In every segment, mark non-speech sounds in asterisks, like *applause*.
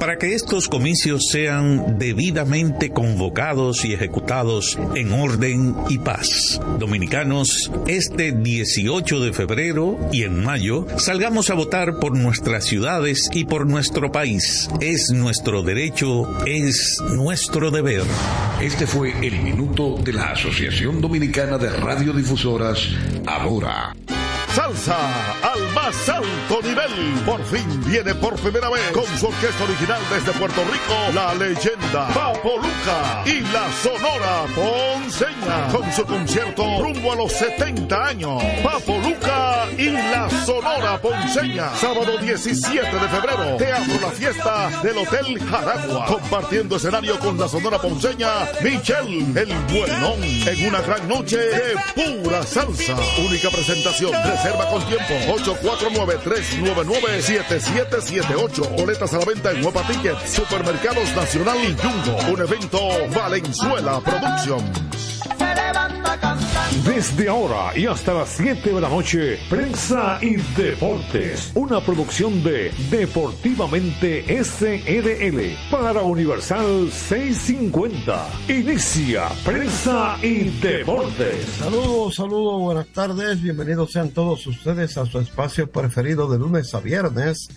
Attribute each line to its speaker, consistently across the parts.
Speaker 1: para que estos comicios sean debidamente convocados y ejecutados en orden y paz. Dominicanos, este 18 de febrero y en mayo salgamos a votar por nuestras ciudades y por nuestro país. Es nuestro derecho, es nuestro deber.
Speaker 2: Este fue el minuto de la Asociación Dominicana de Radiodifusoras, ahora.
Speaker 3: Salsa al más alto nivel. Por fin viene por primera vez con su orquesta original desde Puerto Rico, la leyenda Papo Luca y la Sonora Ponceña. Con su concierto rumbo a los 70 años. Papo Luca y la Sonora Ponceña. Sábado 17 de febrero. Teatro La Fiesta del Hotel Jaragua. Compartiendo escenario con la Sonora Ponceña, Michelle el Buenón. En una gran noche de pura salsa. Única presentación. Reserva con tiempo. 849-399-7778. Boletas a la venta en Nueva Ticket. Supermercados Nacional y Jumbo. Un evento Valenzuela Productions.
Speaker 4: Desde ahora y hasta las 7 de la noche, Prensa y Deportes, una producción de Deportivamente SRL para Universal 650. Inicia Prensa y Deportes.
Speaker 5: Saludos, saludos, buenas tardes, bienvenidos sean todos ustedes a su espacio preferido de lunes a viernes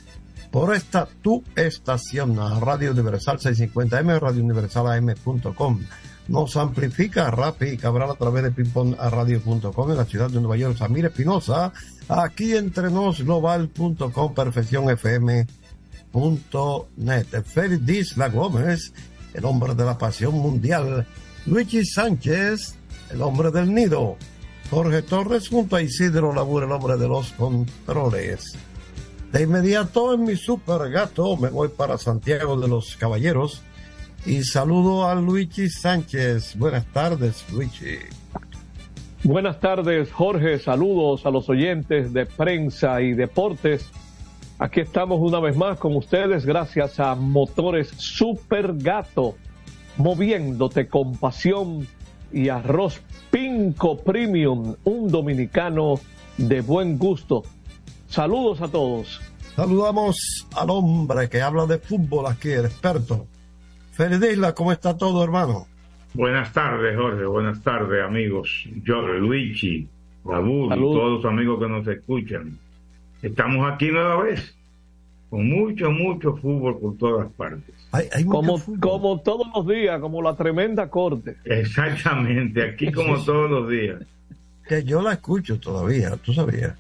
Speaker 5: por esta tu estación, Radio Universal 650M, radiouniversalam.com nos amplifica Rappi y Cabral a través de pingpongradio.com en la ciudad de Nueva York. Samir Espinosa, aquí entre nos global.com, perfección FM.net. Félix Disla Gómez, el hombre de la pasión mundial. Luigi Sánchez, el hombre del nido. Jorge Torres junto a Isidro Labur, el hombre de los controles. De inmediato en mi super gato me voy para Santiago de los Caballeros y saludo a Luigi Sánchez. Buenas tardes, Luigi.
Speaker 6: Buenas tardes, Jorge. Saludos a los oyentes de prensa y deportes. Aquí estamos una vez más con ustedes gracias a Motores Super Gato, moviéndote con pasión y arroz Pinco Premium, un dominicano de buen gusto. Saludos a todos.
Speaker 5: Saludamos al hombre que habla de fútbol aquí, el experto, Isla, ¿cómo está todo, hermano?
Speaker 7: Buenas tardes, Jorge. Buenas tardes, amigos. Yo, Luigi, Raúl y todos los amigos que nos escuchan. Estamos aquí nueva vez, con mucho, mucho fútbol por todas partes.
Speaker 6: como, como todos los días, como la tremenda corte.
Speaker 7: Exactamente, aquí como todos los días.
Speaker 5: Que yo la escucho todavía, tú sabías.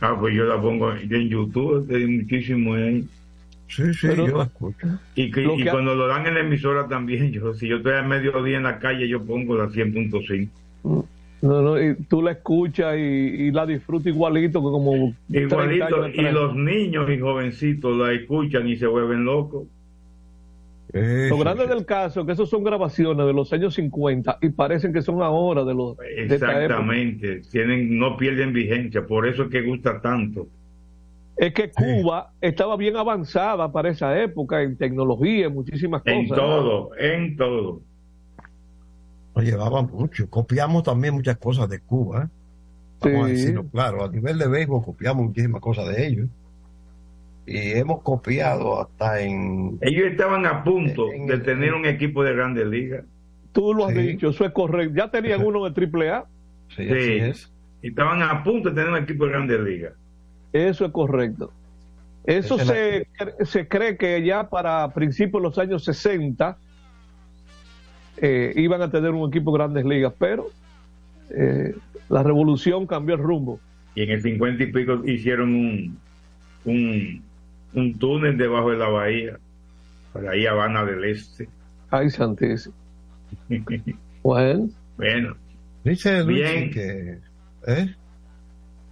Speaker 7: Ah, pues yo la pongo en YouTube, hay muchísimo ahí.
Speaker 5: Sí, sí, yo la escucho.
Speaker 7: Y, cuando lo dan en la emisora también, yo si yo estoy a mediodía en la calle, yo pongo la 100.5.
Speaker 6: No, no, y tú la escuchas y, la disfrutas igualito como...
Speaker 7: Igualito, y los niños y jovencitos la escuchan y se vuelven locos.
Speaker 6: lo grande del caso es que esos son grabaciones de los años 50 y parecen que son ahora de los...
Speaker 7: Exactamente, tienen no pierden vigencia, por eso es que gusta tanto
Speaker 6: es que Cuba estaba bien avanzada para esa época en tecnología, en muchísimas cosas.
Speaker 7: En todo, en todo.
Speaker 5: Nos llevaba mucho. Copiamos también muchas cosas de Cuba. ¿eh? Vamos a decirlo claro. A nivel de béisbol copiamos muchísimas cosas de ellos. Y hemos copiado hasta en...
Speaker 7: Ellos estaban a punto de tener un equipo de grandes ligas.
Speaker 6: Tú lo has dicho, eso es correcto. Ya tenían uno de triple A.
Speaker 5: Sí, así es.
Speaker 7: Estaban a punto de tener un equipo de grandes ligas.
Speaker 6: Eso es correcto. Eso se, se, cree que ya para principios de los años 60 eh, iban a tener un equipo de grandes ligas, pero eh, la revolución cambió el rumbo.
Speaker 7: Y en el 50 y pico hicieron un, un, un túnel debajo de la bahía, para ahí Habana del Este.
Speaker 6: Ay, santísimo. *laughs* bueno.
Speaker 7: Bueno.
Speaker 5: Dice Bien. que... ¿eh?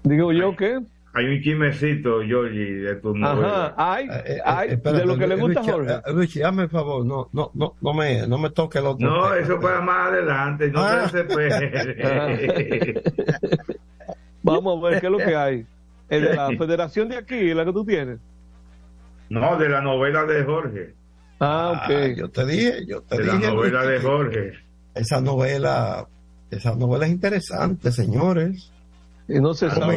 Speaker 6: Digo yo que
Speaker 7: hay un chismecito, Georgie, de tu novela.
Speaker 6: Ajá, hay, eh, hay eh, de lo que le gusta a Jorge.
Speaker 5: Eh, Luis, hazme el favor, no, no, no, no me, no me toque el otro.
Speaker 7: No, eso para más adelante, no ah. se puede. *laughs*
Speaker 6: Vamos a ver qué es lo que hay. ¿Es de la federación de aquí, la que tú tienes?
Speaker 7: No, de la novela de Jorge.
Speaker 6: Ah, ok. Ah,
Speaker 5: yo te dije, yo te
Speaker 7: de
Speaker 5: dije.
Speaker 7: la novela de Jorge.
Speaker 5: Esa novela, esa novela es interesante, señores.
Speaker 6: Y no se sabe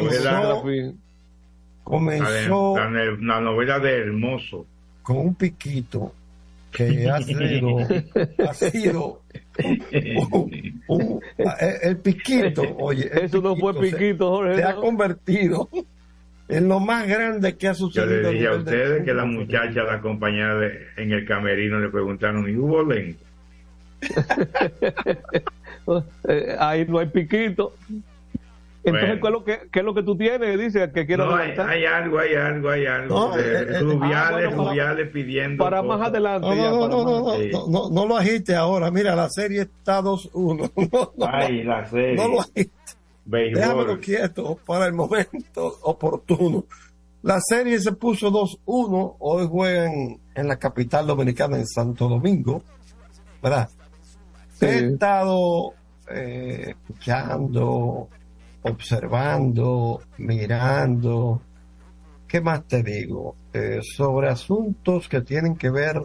Speaker 5: comenzó,
Speaker 7: la, novela de Hermoso
Speaker 5: con un piquito que ha *laughs* sido, ha sido el piquito, oye.
Speaker 6: Eso no fue piquito, Jorge.
Speaker 5: Se ha convertido en lo más grande que ha sucedido.
Speaker 7: Yo le dije a ustedes que la muchacha, la compañera en el camerino, le preguntaron, ¿y hubo lento? *laughs*
Speaker 6: Eh, ahí no hay piquito. Entonces, ¿qué, es lo que, ¿qué es lo que tú tienes? Dice que quiero
Speaker 7: no, hay, hay, algo, hay algo, hay algo. Rubiales, pidiendo.
Speaker 6: Para más adelante.
Speaker 5: No, no, no, no, no, no, lo agite ahora. Mira, la serie está 2-1. *laughs*
Speaker 7: Ay, la serie.
Speaker 5: No lo agite. Déjamelo quieto para el momento oportuno. La serie se puso 2-1. Hoy juegan en la capital dominicana, en Santo Domingo. ¿Verdad? He estado eh, escuchando observando, mirando, ¿qué más te digo? Eh, sobre asuntos que tienen que ver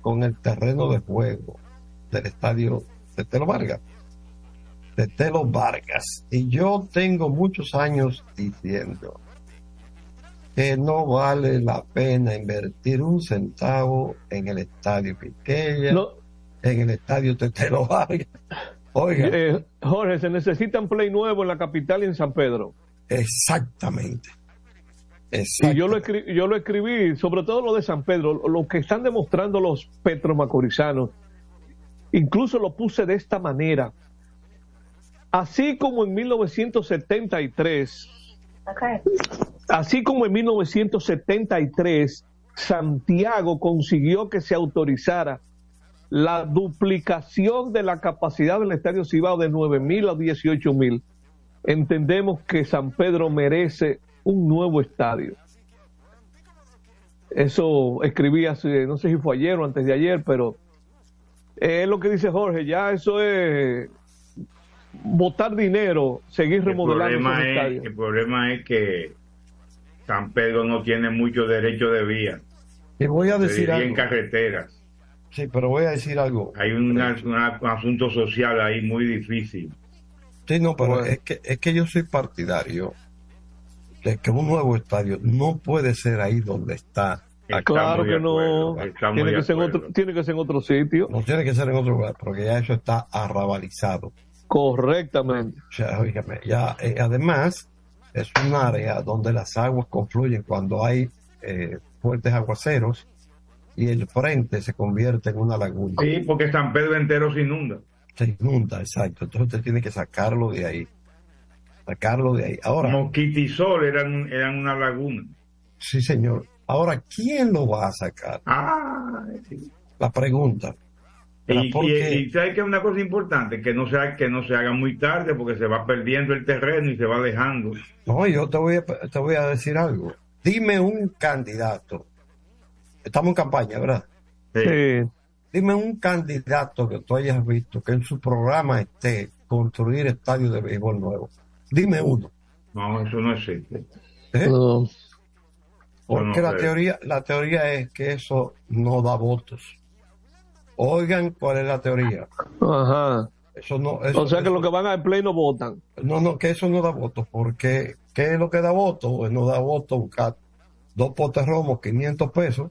Speaker 5: con el terreno de juego del estadio de Telo Vargas. De Telo Vargas. Y yo tengo muchos años diciendo que no vale la pena invertir un centavo en el estadio Piqueya, en el estadio Tetelo Vargas
Speaker 6: Oiga. Eh, Jorge, se necesita un play nuevo en la capital y en San Pedro.
Speaker 5: Exactamente.
Speaker 6: Y yo lo, escribí, yo lo escribí, sobre todo lo de San Pedro, lo que están demostrando los petromacorizanos. Incluso lo puse de esta manera. Así como en 1973, así como en 1973, Santiago consiguió que se autorizara la duplicación de la capacidad del Estadio Cibao de 9.000 a 18.000, entendemos que San Pedro merece un nuevo estadio. Eso escribí hace, no sé si fue ayer o antes de ayer, pero es lo que dice Jorge, ya eso es botar dinero, seguir remodelando
Speaker 7: el estadio. el problema es que San Pedro no tiene mucho derecho de vía.
Speaker 5: Y voy a decir
Speaker 7: algo. en carreteras.
Speaker 5: Sí, pero voy a decir algo.
Speaker 7: Hay un, asunto social ahí muy difícil.
Speaker 5: Sí, no, pero es, que, es que yo soy partidario de que un nuevo estadio no puede ser ahí donde está.
Speaker 6: claro que no. Tiene que, ser en otro, tiene que ser en otro sitio.
Speaker 5: No tiene que ser en otro lugar, porque ya eso está arrabalizado.
Speaker 6: Correctamente.
Speaker 5: O sea, ya, eh, además, es un área donde las aguas confluyen cuando hay eh, fuertes aguaceros y el frente se convierte en una laguna.
Speaker 7: Sí, porque San Pedro entero se inunda.
Speaker 5: Se inunda, exacto. Entonces usted tiene que sacarlo de ahí. Sacarlo de ahí. Ahora.
Speaker 7: Mosquitisol eran, eran una laguna.
Speaker 5: Sí, señor. Ahora, ¿quién lo va a sacar?
Speaker 7: Ah, sí.
Speaker 5: La pregunta.
Speaker 7: Y, y, que es una cosa importante, que no, sea, que no se haga muy tarde porque se va perdiendo el terreno y se va dejando.
Speaker 5: No, yo te voy a, te voy a decir algo. Dime un candidato estamos en campaña, ¿verdad?
Speaker 6: Sí.
Speaker 5: Dime un candidato que tú hayas visto que en su programa esté construir estadios de béisbol nuevo. Dime uno.
Speaker 7: No, eso no existe.
Speaker 5: ¿Eh? Porque la teoría, la teoría es que eso no da votos. Oigan cuál es la teoría.
Speaker 6: Ajá.
Speaker 5: Eso no,
Speaker 6: o sea que los que van al play no votan.
Speaker 5: No, no, que eso no da votos, porque ¿qué es lo que da votos? Pues no da votos buscar dos potes romos, 500 pesos,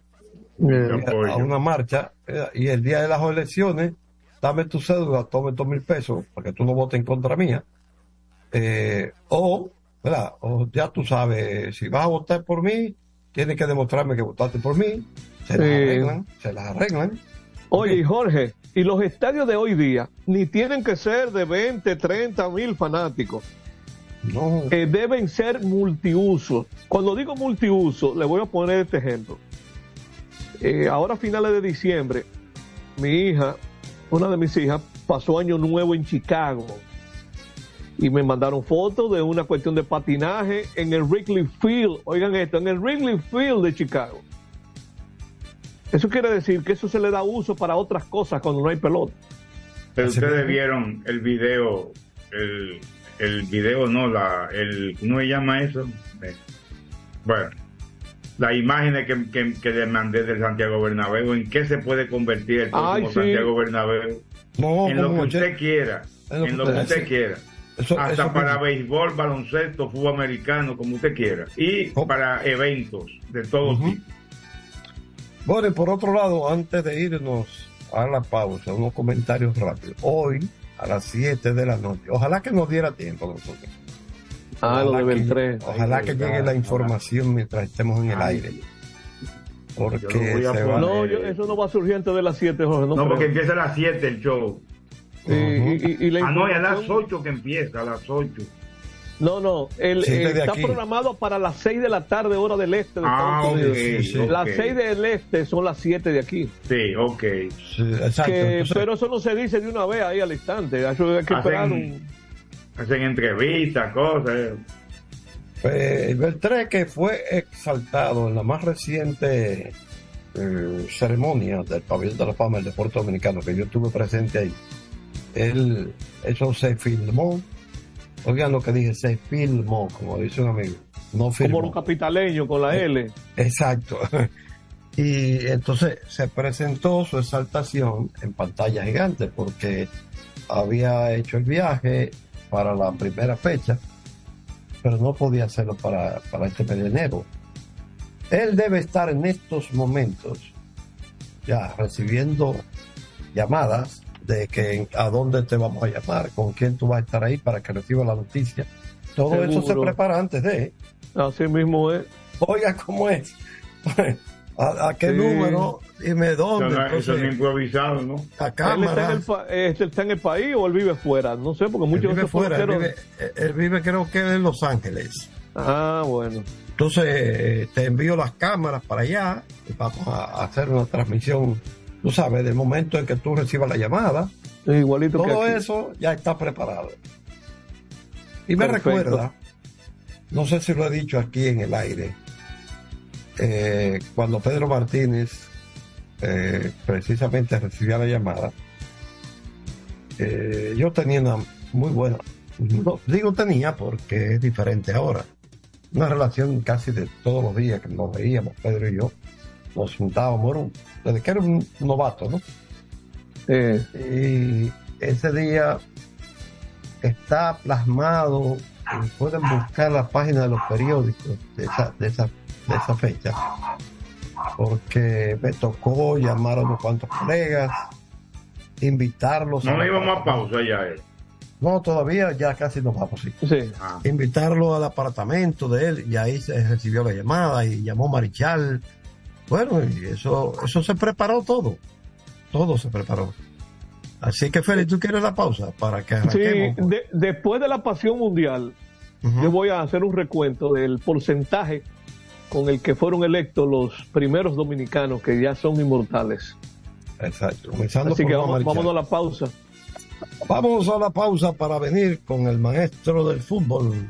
Speaker 5: a una marcha eh, y el día de las elecciones, dame tu cédula, tome dos mil pesos para que tú no votes en contra mía. Eh, o, ¿verdad? o ya tú sabes, si vas a votar por mí, tienes que demostrarme que votaste por mí. Se las arreglan, se las arreglan.
Speaker 6: Oye, Jorge, y los estadios de hoy día ni tienen que ser de 20, 30 mil fanáticos.
Speaker 5: No.
Speaker 6: Eh, deben ser multiusos. Cuando digo multiuso, le voy a poner este ejemplo. Eh, ahora a finales de diciembre, mi hija, una de mis hijas, pasó año nuevo en Chicago y me mandaron fotos de una cuestión de patinaje en el Wrigley Field. Oigan esto, en el Wrigley Field de Chicago. Eso quiere decir que eso se le da uso para otras cosas cuando no hay pelota.
Speaker 7: Pero ustedes vieron el video, el, el video no, la, el, ¿cómo se llama eso? Eh, bueno, las imágenes que, que, que, le mandé de Santiago Bernabéu, en qué se puede convertir el próximo Santiago Bernabéu. en lo que usted quiera, en lo que usted quiera. Hasta para béisbol, baloncesto, fútbol americano, como usted quiera. Y oh. para eventos de todo tipo.
Speaker 5: Bueno, y por otro lado, antes de irnos a la pausa, unos comentarios rápidos. Hoy, a las 7 de la noche, ojalá que nos diera tiempo nosotros.
Speaker 6: Ah, lo de Beltré.
Speaker 5: Ojalá que llegue la información mientras estemos en el aire. Porque
Speaker 6: no, eso no va a surgir antes de las 7, Jorge.
Speaker 7: No, no porque empieza a las 7 el show.
Speaker 6: y, y, y, la
Speaker 7: ah, no, a las 8 que empieza, a las 8.
Speaker 6: No, no, el, está programado para las 6 de la tarde, hora del este de ah. Okay, sí, las 6 del este son las 7 de aquí.
Speaker 7: Sí, ok.
Speaker 6: exacto, que, pero eso no se dice de una vez ahí al instante. Eso hay que hacen, esperar un...
Speaker 7: hacen entrevistas, cosas.
Speaker 5: Pues, Beltré, que fue exaltado en la más reciente eh, ceremonia del Pabellón de la Fama del Deporte Dominicano, que yo estuve presente ahí, él, eso se filmó Oigan lo que dije, se filmó, como dice un amigo. No filmó.
Speaker 6: Como los capitaleños con la L.
Speaker 5: Exacto. *laughs* Y entonces se presentó su exaltación en pantalla gigante porque había hecho el viaje para la primera fecha, pero no podía hacerlo para, para este mes de enero. Él debe estar en estos momentos ya recibiendo llamadas de que a dónde te vamos a llamar, con quién tú vas a estar ahí para que reciba la noticia. Todo eso se prepara antes de.
Speaker 6: Así mismo es.
Speaker 5: Oiga, ¿cómo es? *laughs* ¿A, qué número? Dime dónde.
Speaker 7: eso es improvisado, ¿no?
Speaker 6: A cámara. ¿Él está, en el, este, está en el país o él vive fuera? No sé, porque muchos
Speaker 5: él vive fuera. Él vive, él vive, creo que en Los Ángeles.
Speaker 6: Ah, bueno.
Speaker 5: Entonces, te envío las cámaras para allá y vamos a hacer una transmisión tú sabes, del momento en que tú recibas la llamada.
Speaker 6: Igualito
Speaker 5: todo eso ya está preparado. Y me recuerda, no sé si lo he dicho aquí en el aire, eh, cuando Pedro Martínez eh, precisamente recibía la llamada, eh, yo tenía una muy buena, digo tenía porque es diferente ahora, una relación casi de todos los días que nos veíamos, Pedro y yo, nos juntábamos, desde que era un novato, ¿no? Y ese día está plasmado, pueden buscar la página de los periódicos de esa, de esa, de esa fecha, porque me tocó llamar a unos cuantos colegas, invitarlos.
Speaker 7: No íbamos a pausa ya. Eh.
Speaker 5: No, todavía ya casi nos vamos. Sí. Ah. Invitarlo al apartamento de él y ahí se recibió la llamada y llamó Marichal bueno, y eso, eso se preparó todo. Todo se preparó. Así que, Félix, ¿tú quieres la pausa para que
Speaker 6: arranquemos? Sí, después de la pasión mundial, yo voy a hacer un recuento del porcentaje con el que fueron electos los primeros dominicanos que ya son inmortales.
Speaker 5: Exacto.
Speaker 6: Así que vamos, vámonos a la pausa.
Speaker 5: Vamos a la pausa para venir con el maestro del fútbol,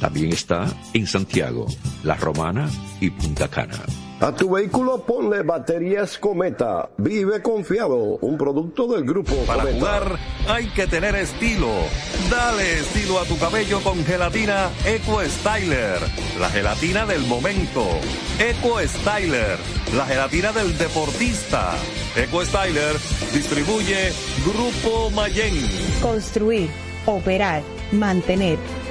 Speaker 8: También está en Santiago, La Romana y Punta Cana.
Speaker 5: A tu vehículo ponle baterías Cometa. Vive confiado, un producto del grupo
Speaker 9: Para
Speaker 5: Cometa.
Speaker 9: jugar hay que tener estilo. Dale estilo a tu cabello con gelatina Eco Styler, la gelatina del momento. Eco Styler, la gelatina del deportista. Eco Styler distribuye Grupo Mayen.
Speaker 10: Construir, operar, mantener,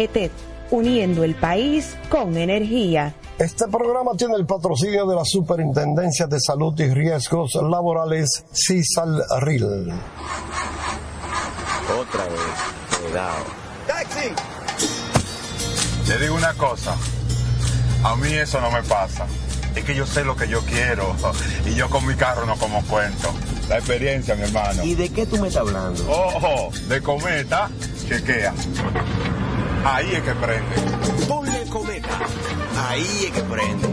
Speaker 10: ETED, uniendo el país con energía.
Speaker 5: Este programa tiene el patrocinio de la Superintendencia de Salud y Riesgos Laborales, CISALRIL.
Speaker 11: Otra vez, cuidado.
Speaker 12: ¡Taxi! Le digo una cosa. A mí eso no me pasa. Es que yo sé lo que yo quiero. *laughs* Y yo con mi carro no como cuento. La experiencia, mi hermano.
Speaker 11: ¿Y de qué tú me estás hablando?
Speaker 12: Ojo, de cometa, chequea. Ahí es que prende.
Speaker 11: Ponle cometa. Ahí es que prende.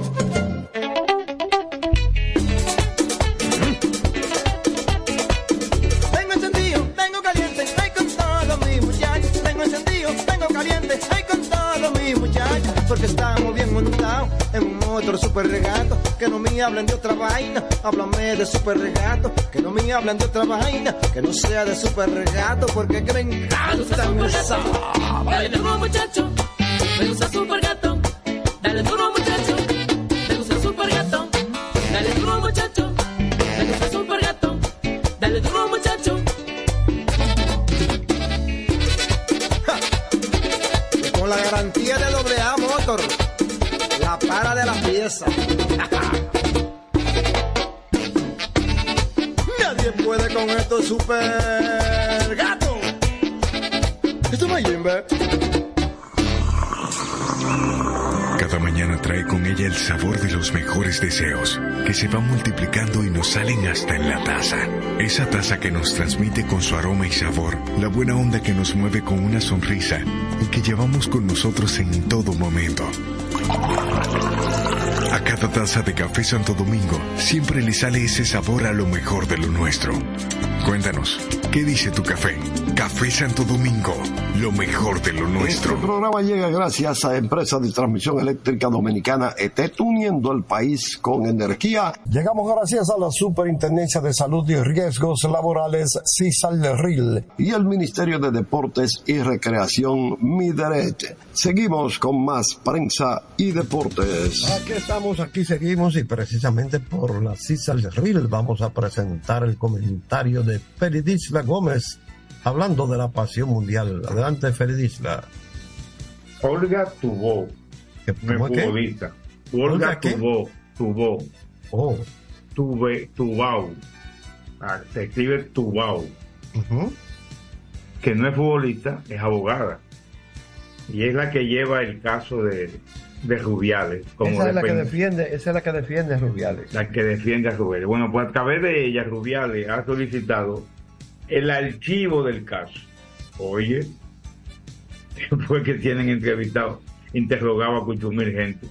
Speaker 13: Tengo encendido, tengo caliente, ay con todos mis muchachos. Tengo encendido, tengo caliente, ay mis muchachos. Porque estamos bien montados en un motor super regato. Que no me hablen de otra vaina, háblame de super regato. Que no me hablen de otra vaina, que no sea de super regato. Porque que me encanta esa
Speaker 14: Dale duro muchacho, me gusta super gato. Dale duro muchacho, me gusta super gato.
Speaker 13: Con la garantía de doble A Motor, la para de la pieza. *laughs* Nadie puede con esto super gato. Esto me yimbe.
Speaker 15: Cada mañana trae con ella el sabor de los mejores deseos, que se van multiplicando y nos salen hasta en la taza. Esa taza que nos transmite con su aroma y sabor, la buena onda que nos mueve con una sonrisa que llevamos con nosotros en todo momento. A cada taza de café Santo Domingo siempre le sale ese sabor a lo mejor de lo nuestro. Cuéntanos, ¿qué dice tu café? Café Santo Domingo, lo mejor de lo
Speaker 5: Este
Speaker 15: nuestro.
Speaker 5: programa llega gracias a Empresa de Transmisión Eléctrica Dominicana ETET, uniendo el país con energía. Llegamos gracias a la Superintendencia de Salud y Riesgos Laborales, CISALRIL, y el Ministerio de Deportes y Recreación, MIDERET. Seguimos con más prensa y deportes. Aquí estamos, aquí seguimos, y precisamente por la CISALRIL vamos a presentar el comentario de Feridisla Gómez, hablando de la pasión mundial. Adelante, Feridisla.
Speaker 7: Olga Tubó, no es
Speaker 5: cómo qué?
Speaker 7: futbolista.
Speaker 5: ¿Olga?
Speaker 7: Tubó, Tubó.
Speaker 5: Oh.
Speaker 7: Tube, Tubau. Ah, se escribe Tubau. Que no es futbolista, es abogada. Y es la que lleva el caso de, de Rubiales. Como
Speaker 5: esa es la que defiende, esa es la que defiende a Rubiales.
Speaker 7: la que defiende a Rubiales. Bueno, pues a través de ella, Rubiales ha solicitado el archivo del caso. Oye, *laughs* fue que tienen entrevistado, interrogado a Cuchumil gente.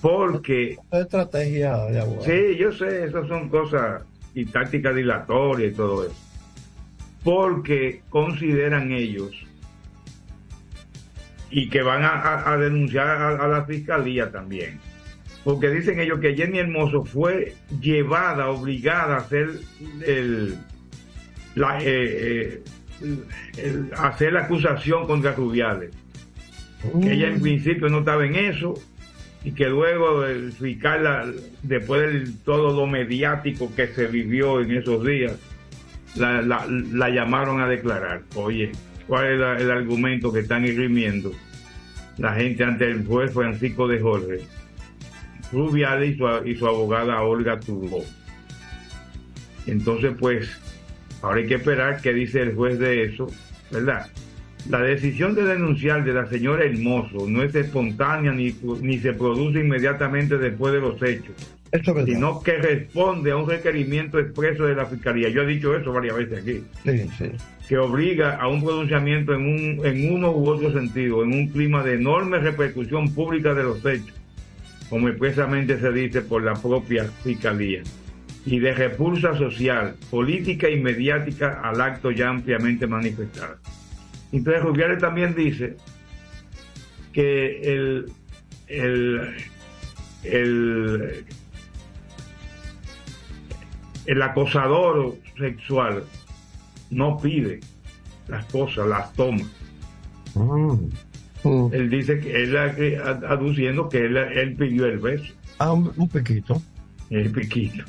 Speaker 7: Porque,
Speaker 5: estrategia de abogado.
Speaker 7: sí, yo sé, esas son cosas y tácticas dilatorias y todo eso. Porque consideran ellos y que van a, a- a denunciar a, a la fiscalía también. Porque dicen ellos que Jenny Hermoso fue llevada, obligada a hacer el, la, eh, eh, hacer la acusación contra Rubiales. Que ella en principio no estaba en eso y que luego el fiscal, la- después de todo lo mediático que se vivió en esos días, la, la- la llamaron a declarar. Oye, ¿cuál es la- el argumento que están esgrimiendo la gente ante el juez Francisco de Jorge? Rubiales y su, y su abogada Olga Turbo. Entonces, pues, ahora hay que esperar qué dice el juez de eso, ¿verdad? La decisión de denunciar de la señora Hermoso no es espontánea ni, ni se produce inmediatamente después de los hechos. sino que responde a un requerimiento expreso de la Fiscalía. Yo he dicho eso varias veces aquí.
Speaker 5: Sí, sí.
Speaker 7: Que obliga a un pronunciamiento en, un, en uno u otro sentido, en un clima de enorme repercusión pública de los hechos, como expresamente se dice por la propia Fiscalía, y de repulsa social, política y mediática al acto ya ampliamente manifestado. Entonces Rubiales también dice que el, el, el, el acosador sexual no pide las cosas, las toma. Él dice que él aduciendo que él, él pidió el beso.
Speaker 5: Ah, un, un piquito.
Speaker 7: El piquito.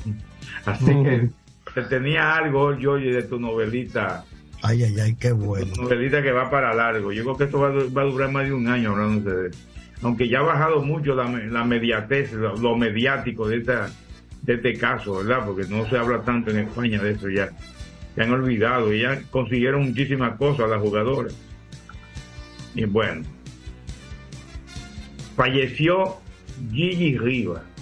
Speaker 7: Así que, que tenía algo, yo de tu novelita
Speaker 5: Ay, ay, ay, qué bueno.
Speaker 7: Novelita que va para largo. Yo creo que esto va, va a durar más de un año hablando de eso. Aunque ya ha bajado mucho la, la mediatez, lo, lo, mediático de, esta, de este caso, ¿verdad? Porque no se habla tanto en España de eso ya. Se han olvidado y ya consiguieron muchísimas cosas las jugadoras. Y bueno, falleció Gigi Rivas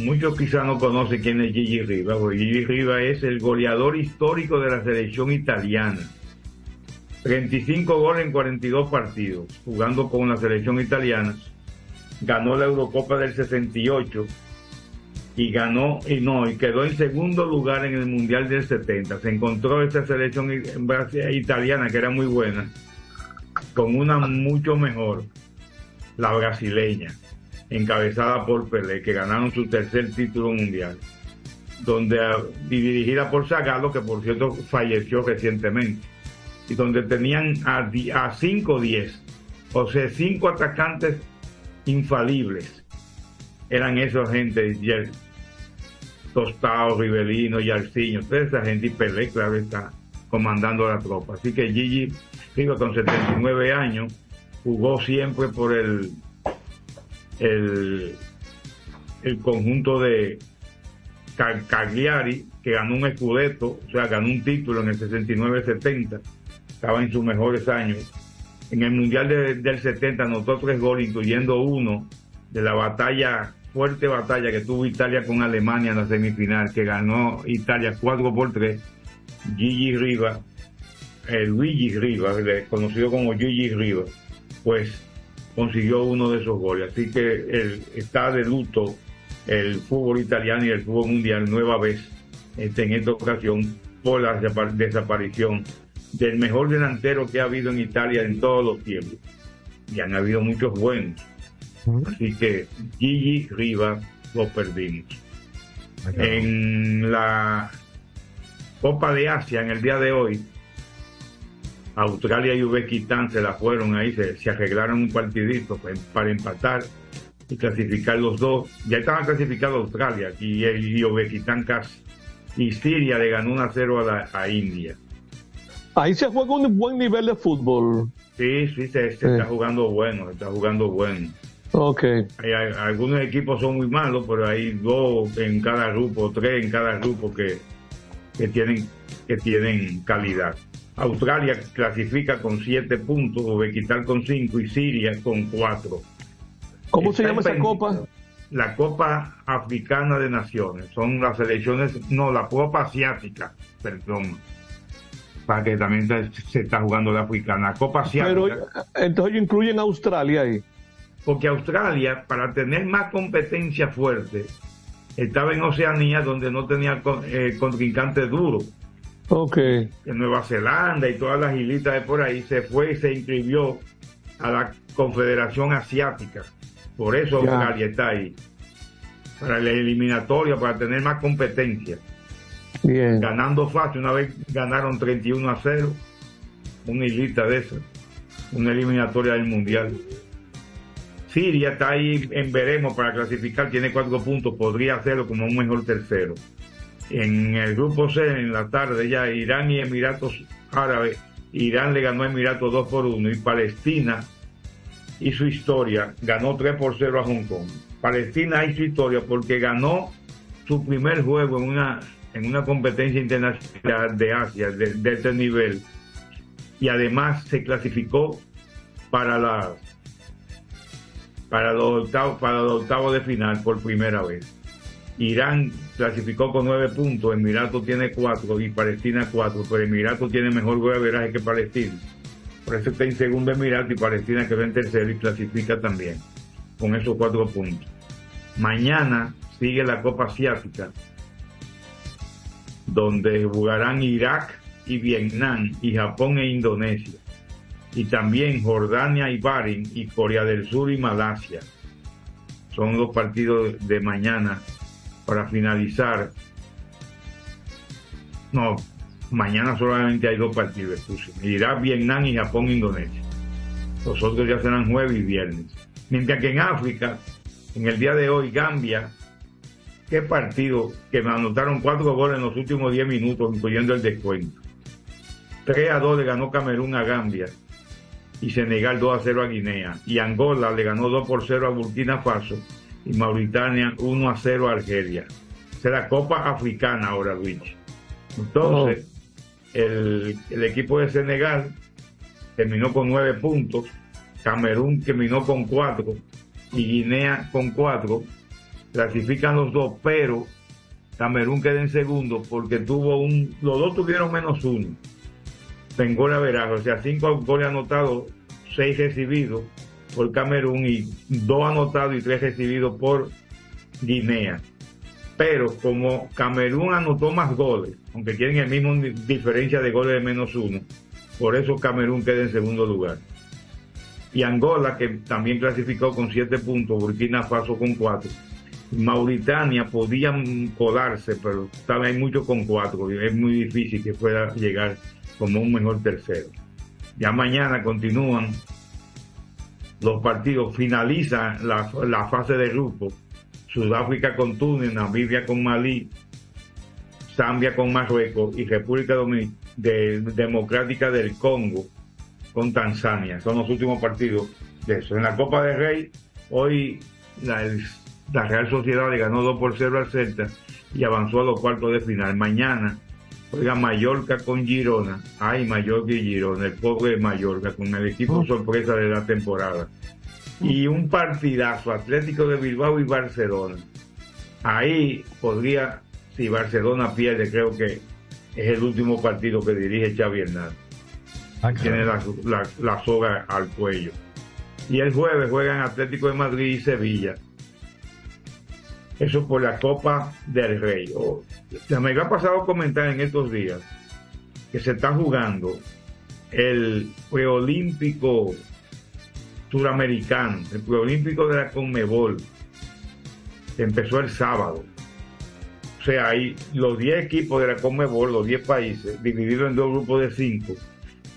Speaker 7: muchos quizás no conocen quién es Gigi Riva, porque Gigi Riva es el goleador histórico de la selección italiana. 35 goles en 42 partidos, jugando con la selección italiana. Ganó la Eurocopa del 68 y ganó, y no, y quedó en segundo lugar en el Mundial del 70. Se encontró esta selección italiana que era muy buena, con una mucho mejor, la brasileña encabezada por Pelé, que ganaron su tercer título mundial, donde dirigida por Zagallo, que por cierto falleció recientemente, y donde tenían a 5-10, o sea, cinco atacantes infalibles. Eran esos gente, Tostado, Rivelino, Yarciño, toda esa gente, y Pelé, claro, está comandando la tropa. Así que Gigi, digo, con 79 años, jugó siempre por el el, el conjunto de Cagliari, que ganó un escudeto, o sea, ganó un título en el 69-70, estaba en sus mejores años. En el Mundial de, del 70 anotó tres goles, incluyendo uno de la batalla, fuerte batalla que tuvo Italia con Alemania en la semifinal, que ganó Italia 4 por 3. Gigi Riva, el Luigi Riva, conocido como Gigi Riva, pues consiguió uno de esos goles. Así que el, está de luto el fútbol italiano y el fútbol mundial nueva vez este, en esta ocasión por la desaparición del mejor delantero que ha habido en Italia en todos los tiempos. Y han habido muchos buenos. Así que Gigi Riva lo perdimos. En la Copa de Asia, en el día de hoy, Australia y Uzbekistán se la fueron ahí, se, arreglaron un partidito pues, para empatar y clasificar los dos. Ya estaban clasificados Australia y, y Uzbekistán casi. Y Siria le ganó 1 a 0 a, India.
Speaker 6: Ahí se juega un buen nivel de fútbol.
Speaker 7: Sí, sí, se, está jugando bueno, se está jugando bueno.
Speaker 6: Ok.
Speaker 7: Hay, algunos equipos son muy malos, pero hay dos en cada grupo, tres en cada grupo que, que tienen que tienen calidad. Australia clasifica con 7 puntos, Uzbekistán con 5 y Siria con 4.
Speaker 6: ¿Cómo se llama esa copa?
Speaker 7: La Copa Africana de Naciones. Son las elecciones, no, la Copa Asiática, perdón. Para que también se está jugando la africana. Copa Asiática. Pero
Speaker 6: entonces incluyen a Australia ahí.
Speaker 7: Porque Australia, para tener más competencia fuerte, estaba en Oceanía donde no tenía eh, contrincante duro
Speaker 6: Ok.
Speaker 7: En Nueva Zelanda y todas las islitas de por ahí se fue y se inscribió a la Confederación Asiática. Por eso Australia está ahí. Para la eliminatoria, para tener más competencia.
Speaker 6: Bien.
Speaker 7: Ganando fácil. Una vez ganaron 31 a 0. Una islita de esas. Una eliminatoria del Mundial. Siria está ahí en veremos para clasificar. Tiene cuatro puntos. Podría hacerlo como un mejor tercero. En el grupo C, en la tarde ya, Irán y Emiratos Árabes. Irán le ganó a Emiratos 2 por 1 y Palestina y su historia ganó 3 por 0 a Hong Kong. Palestina hizo historia porque ganó su primer juego en una, en una competencia internacional de Asia de, este nivel y además se clasificó para la para los octavos, para los octavos de final por primera vez. Irán clasificó con nueve puntos, Emirato tiene cuatro y Palestina cuatro, pero Emirato tiene mejor golaveraje que Palestina. Por eso está en segundo Emirato y Palestina quedó en tercero y clasifica también con esos cuatro puntos. Mañana sigue la Copa Asiática, donde jugarán Irak y Vietnam y Japón e Indonesia. Y también Jordania y Bahrein y Corea del Sur y Malasia. Son los partidos de mañana para finalizar. No, mañana solamente hay dos partidos. Irak, Vietnam y Japón, Indonesia. Los otros ya serán jueves y viernes. Mientras que en África, en el día de hoy, Gambia, qué partido que me anotaron cuatro goles en los últimos diez minutos, incluyendo el descuento. 3 a 2 le ganó Camerún a Gambia y Senegal 2 a 0 a Guinea. Y Angola le ganó 2 por 0 a Burkina Faso y Mauritania 1 a 0 a Argelia. Será Copa Africana ahora, Luis. Entonces, el, el equipo de Senegal terminó con 9 puntos, Camerún terminó con 4 y Guinea con 4. Clasifican los dos, pero Camerún queda en segundo porque tuvo un, los dos tuvieron menos uno en gol o sea, cinco goles anotados, seis recibidos por Camerún y dos anotados y tres recibidos por Guinea. Pero como Camerún anotó más goles, aunque tienen el mismo diferencia de goles de menos uno, por eso Camerún queda en segundo lugar. Y Angola, que también clasificó con siete puntos, Burkina Faso con cuatro. Mauritania podían colarse, pero también hay mucho con cuatro. Es muy difícil que pueda llegar como un mejor tercero. Ya mañana continúan los partidos, finalizan la, fase de grupo. Sudáfrica con Túnez, Namibia con Malí, Zambia con Marruecos y República Democrática del Congo con Tanzania. Son los últimos partidos de eso. En la Copa de Rey, hoy la, la Real Sociedad le ganó 2 por 0 al Celta y avanzó a los cuartos de final. Mañana Oiga, Mallorca con Girona. Ay, Mallorca y Girona, el pobre de Mallorca, con el equipo oh. sorpresa de la temporada. Y un partidazo, Atlético de Bilbao y Barcelona. Ahí podría, si Barcelona pierde, creo que es el último partido que dirige Xavi Hernández. Ah, Tiene la, la soga al cuello. Y el jueves juegan Atlético de Madrid y Sevilla. Eso por la Copa del Rey. se me ha pasado comentar en estos días que se está jugando el preolímpico suramericano, el preolímpico de la Conmebol, que empezó el sábado. O sea, hay los 10 equipos de la Conmebol, los 10 países, divididos en dos grupos de 5,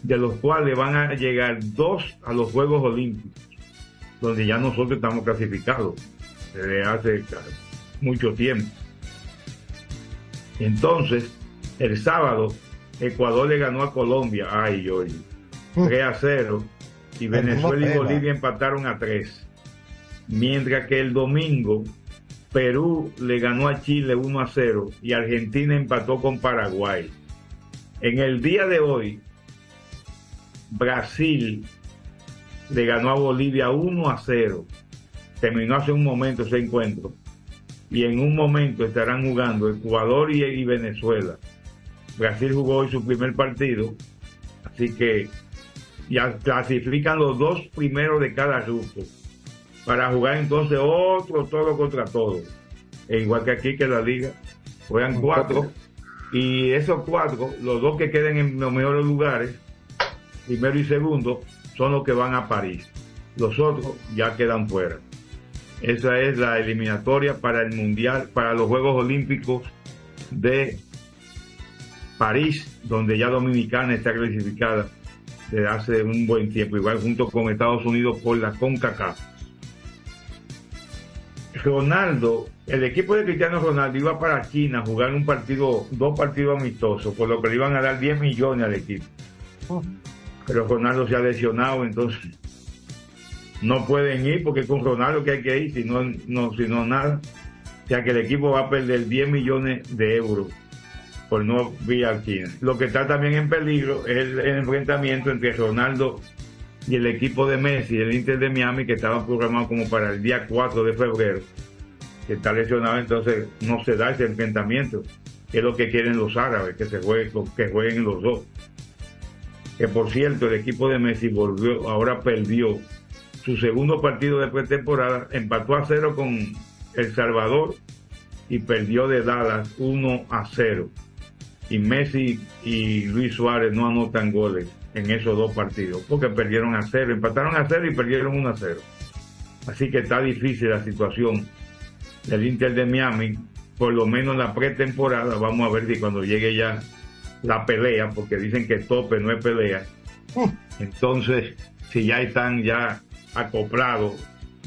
Speaker 7: de los cuales van a llegar dos a los Juegos Olímpicos, donde ya nosotros estamos clasificados desde hace mucho tiempo. Entonces, el sábado, Ecuador le ganó a Colombia, ay, oye, 3 a 0, y Venezuela y Bolivia empataron a 3. Mientras que el domingo, Perú le ganó a Chile 1 a 0 y Argentina empató con Paraguay. En el día de hoy, Brasil le ganó a Bolivia 1 a 0. Terminó hace un momento ese encuentro y en un momento estarán jugando Ecuador y, Venezuela. Brasil jugó hoy su primer partido, así que ya clasifican los dos primeros de cada grupo para jugar entonces otro todo contra todo. E igual que aquí que la liga, juegan cuatro y esos cuatro, los dos que queden en los mejores lugares, primero y segundo, son los que van a París. Los otros ya quedan fuera. Esa es la eliminatoria para el Mundial, para los Juegos Olímpicos de París, donde ya Dominicana está clasificada desde hace un buen tiempo, igual junto con Estados Unidos por la CONCACAF. Ronaldo, el equipo de Cristiano Ronaldo iba para China a jugar un partido, dos partidos amistosos, por lo que le iban a dar 10 millones al equipo. Oh. Pero Ronaldo se ha lesionado, entonces no pueden ir porque con Ronaldo que hay que ir, si no, no, si no nada. O sea que el equipo va a perder 10 millones de euros por no vía China. Lo que está también en peligro es el, enfrentamiento entre Ronaldo y el equipo de Messi, el Inter de Miami, que estaba programado como para el día 4 de febrero, que está lesionado, entonces no se da ese enfrentamiento, que es lo que quieren los árabes, que se juegue, que jueguen los dos. Que por cierto, el equipo de Messi volvió, ahora perdió su segundo partido de pretemporada, empató a cero con El Salvador y perdió de Dallas 1 a 0. Y Messi y Luis Suárez no anotan goles en esos dos partidos, porque perdieron a cero, empataron a cero y perdieron 1 a 0. Así que está difícil la situación del Inter de Miami, por lo menos en la pretemporada, vamos a ver si cuando llegue ya la pelea, porque dicen que tope no es pelea. Entonces, si ya están ya acoplados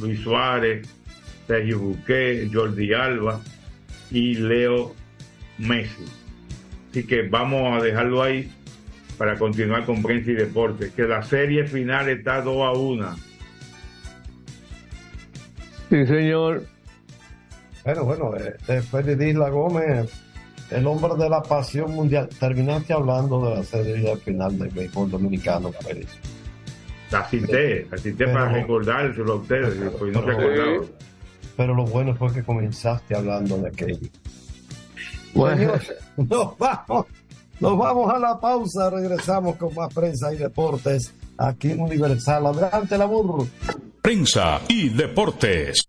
Speaker 7: Luis Suárez, Sergio Buquet, Jordi Alba y Leo Messi. Así que vamos a dejarlo ahí para continuar con prensa y deportes. Que la serie final está 2 a 1.
Speaker 6: Sí, señor.
Speaker 5: Bueno, bueno, eh, después de Isla Gómez, el hombre de la pasión mundial. Terminaste hablando de la serie final del béisbol dominicano, Félix.
Speaker 7: La cité, la cité para recordárselo a ustedes, pues no se acordaban.
Speaker 5: Pero lo bueno fue que comenzaste hablando de aquello. Bueno, *laughs* nos vamos, nos vamos a la pausa, regresamos con más prensa y deportes aquí en Universal. Adelante, la burro.
Speaker 15: Prensa y deportes.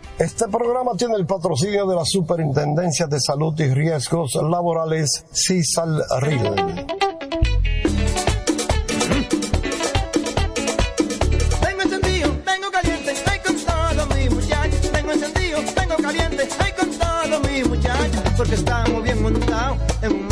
Speaker 5: Este programa tiene el patrocinio de la Superintendencia de Salud y Riesgos Laborales, CISALRIL.
Speaker 13: Tengo. Porque estamos bien montados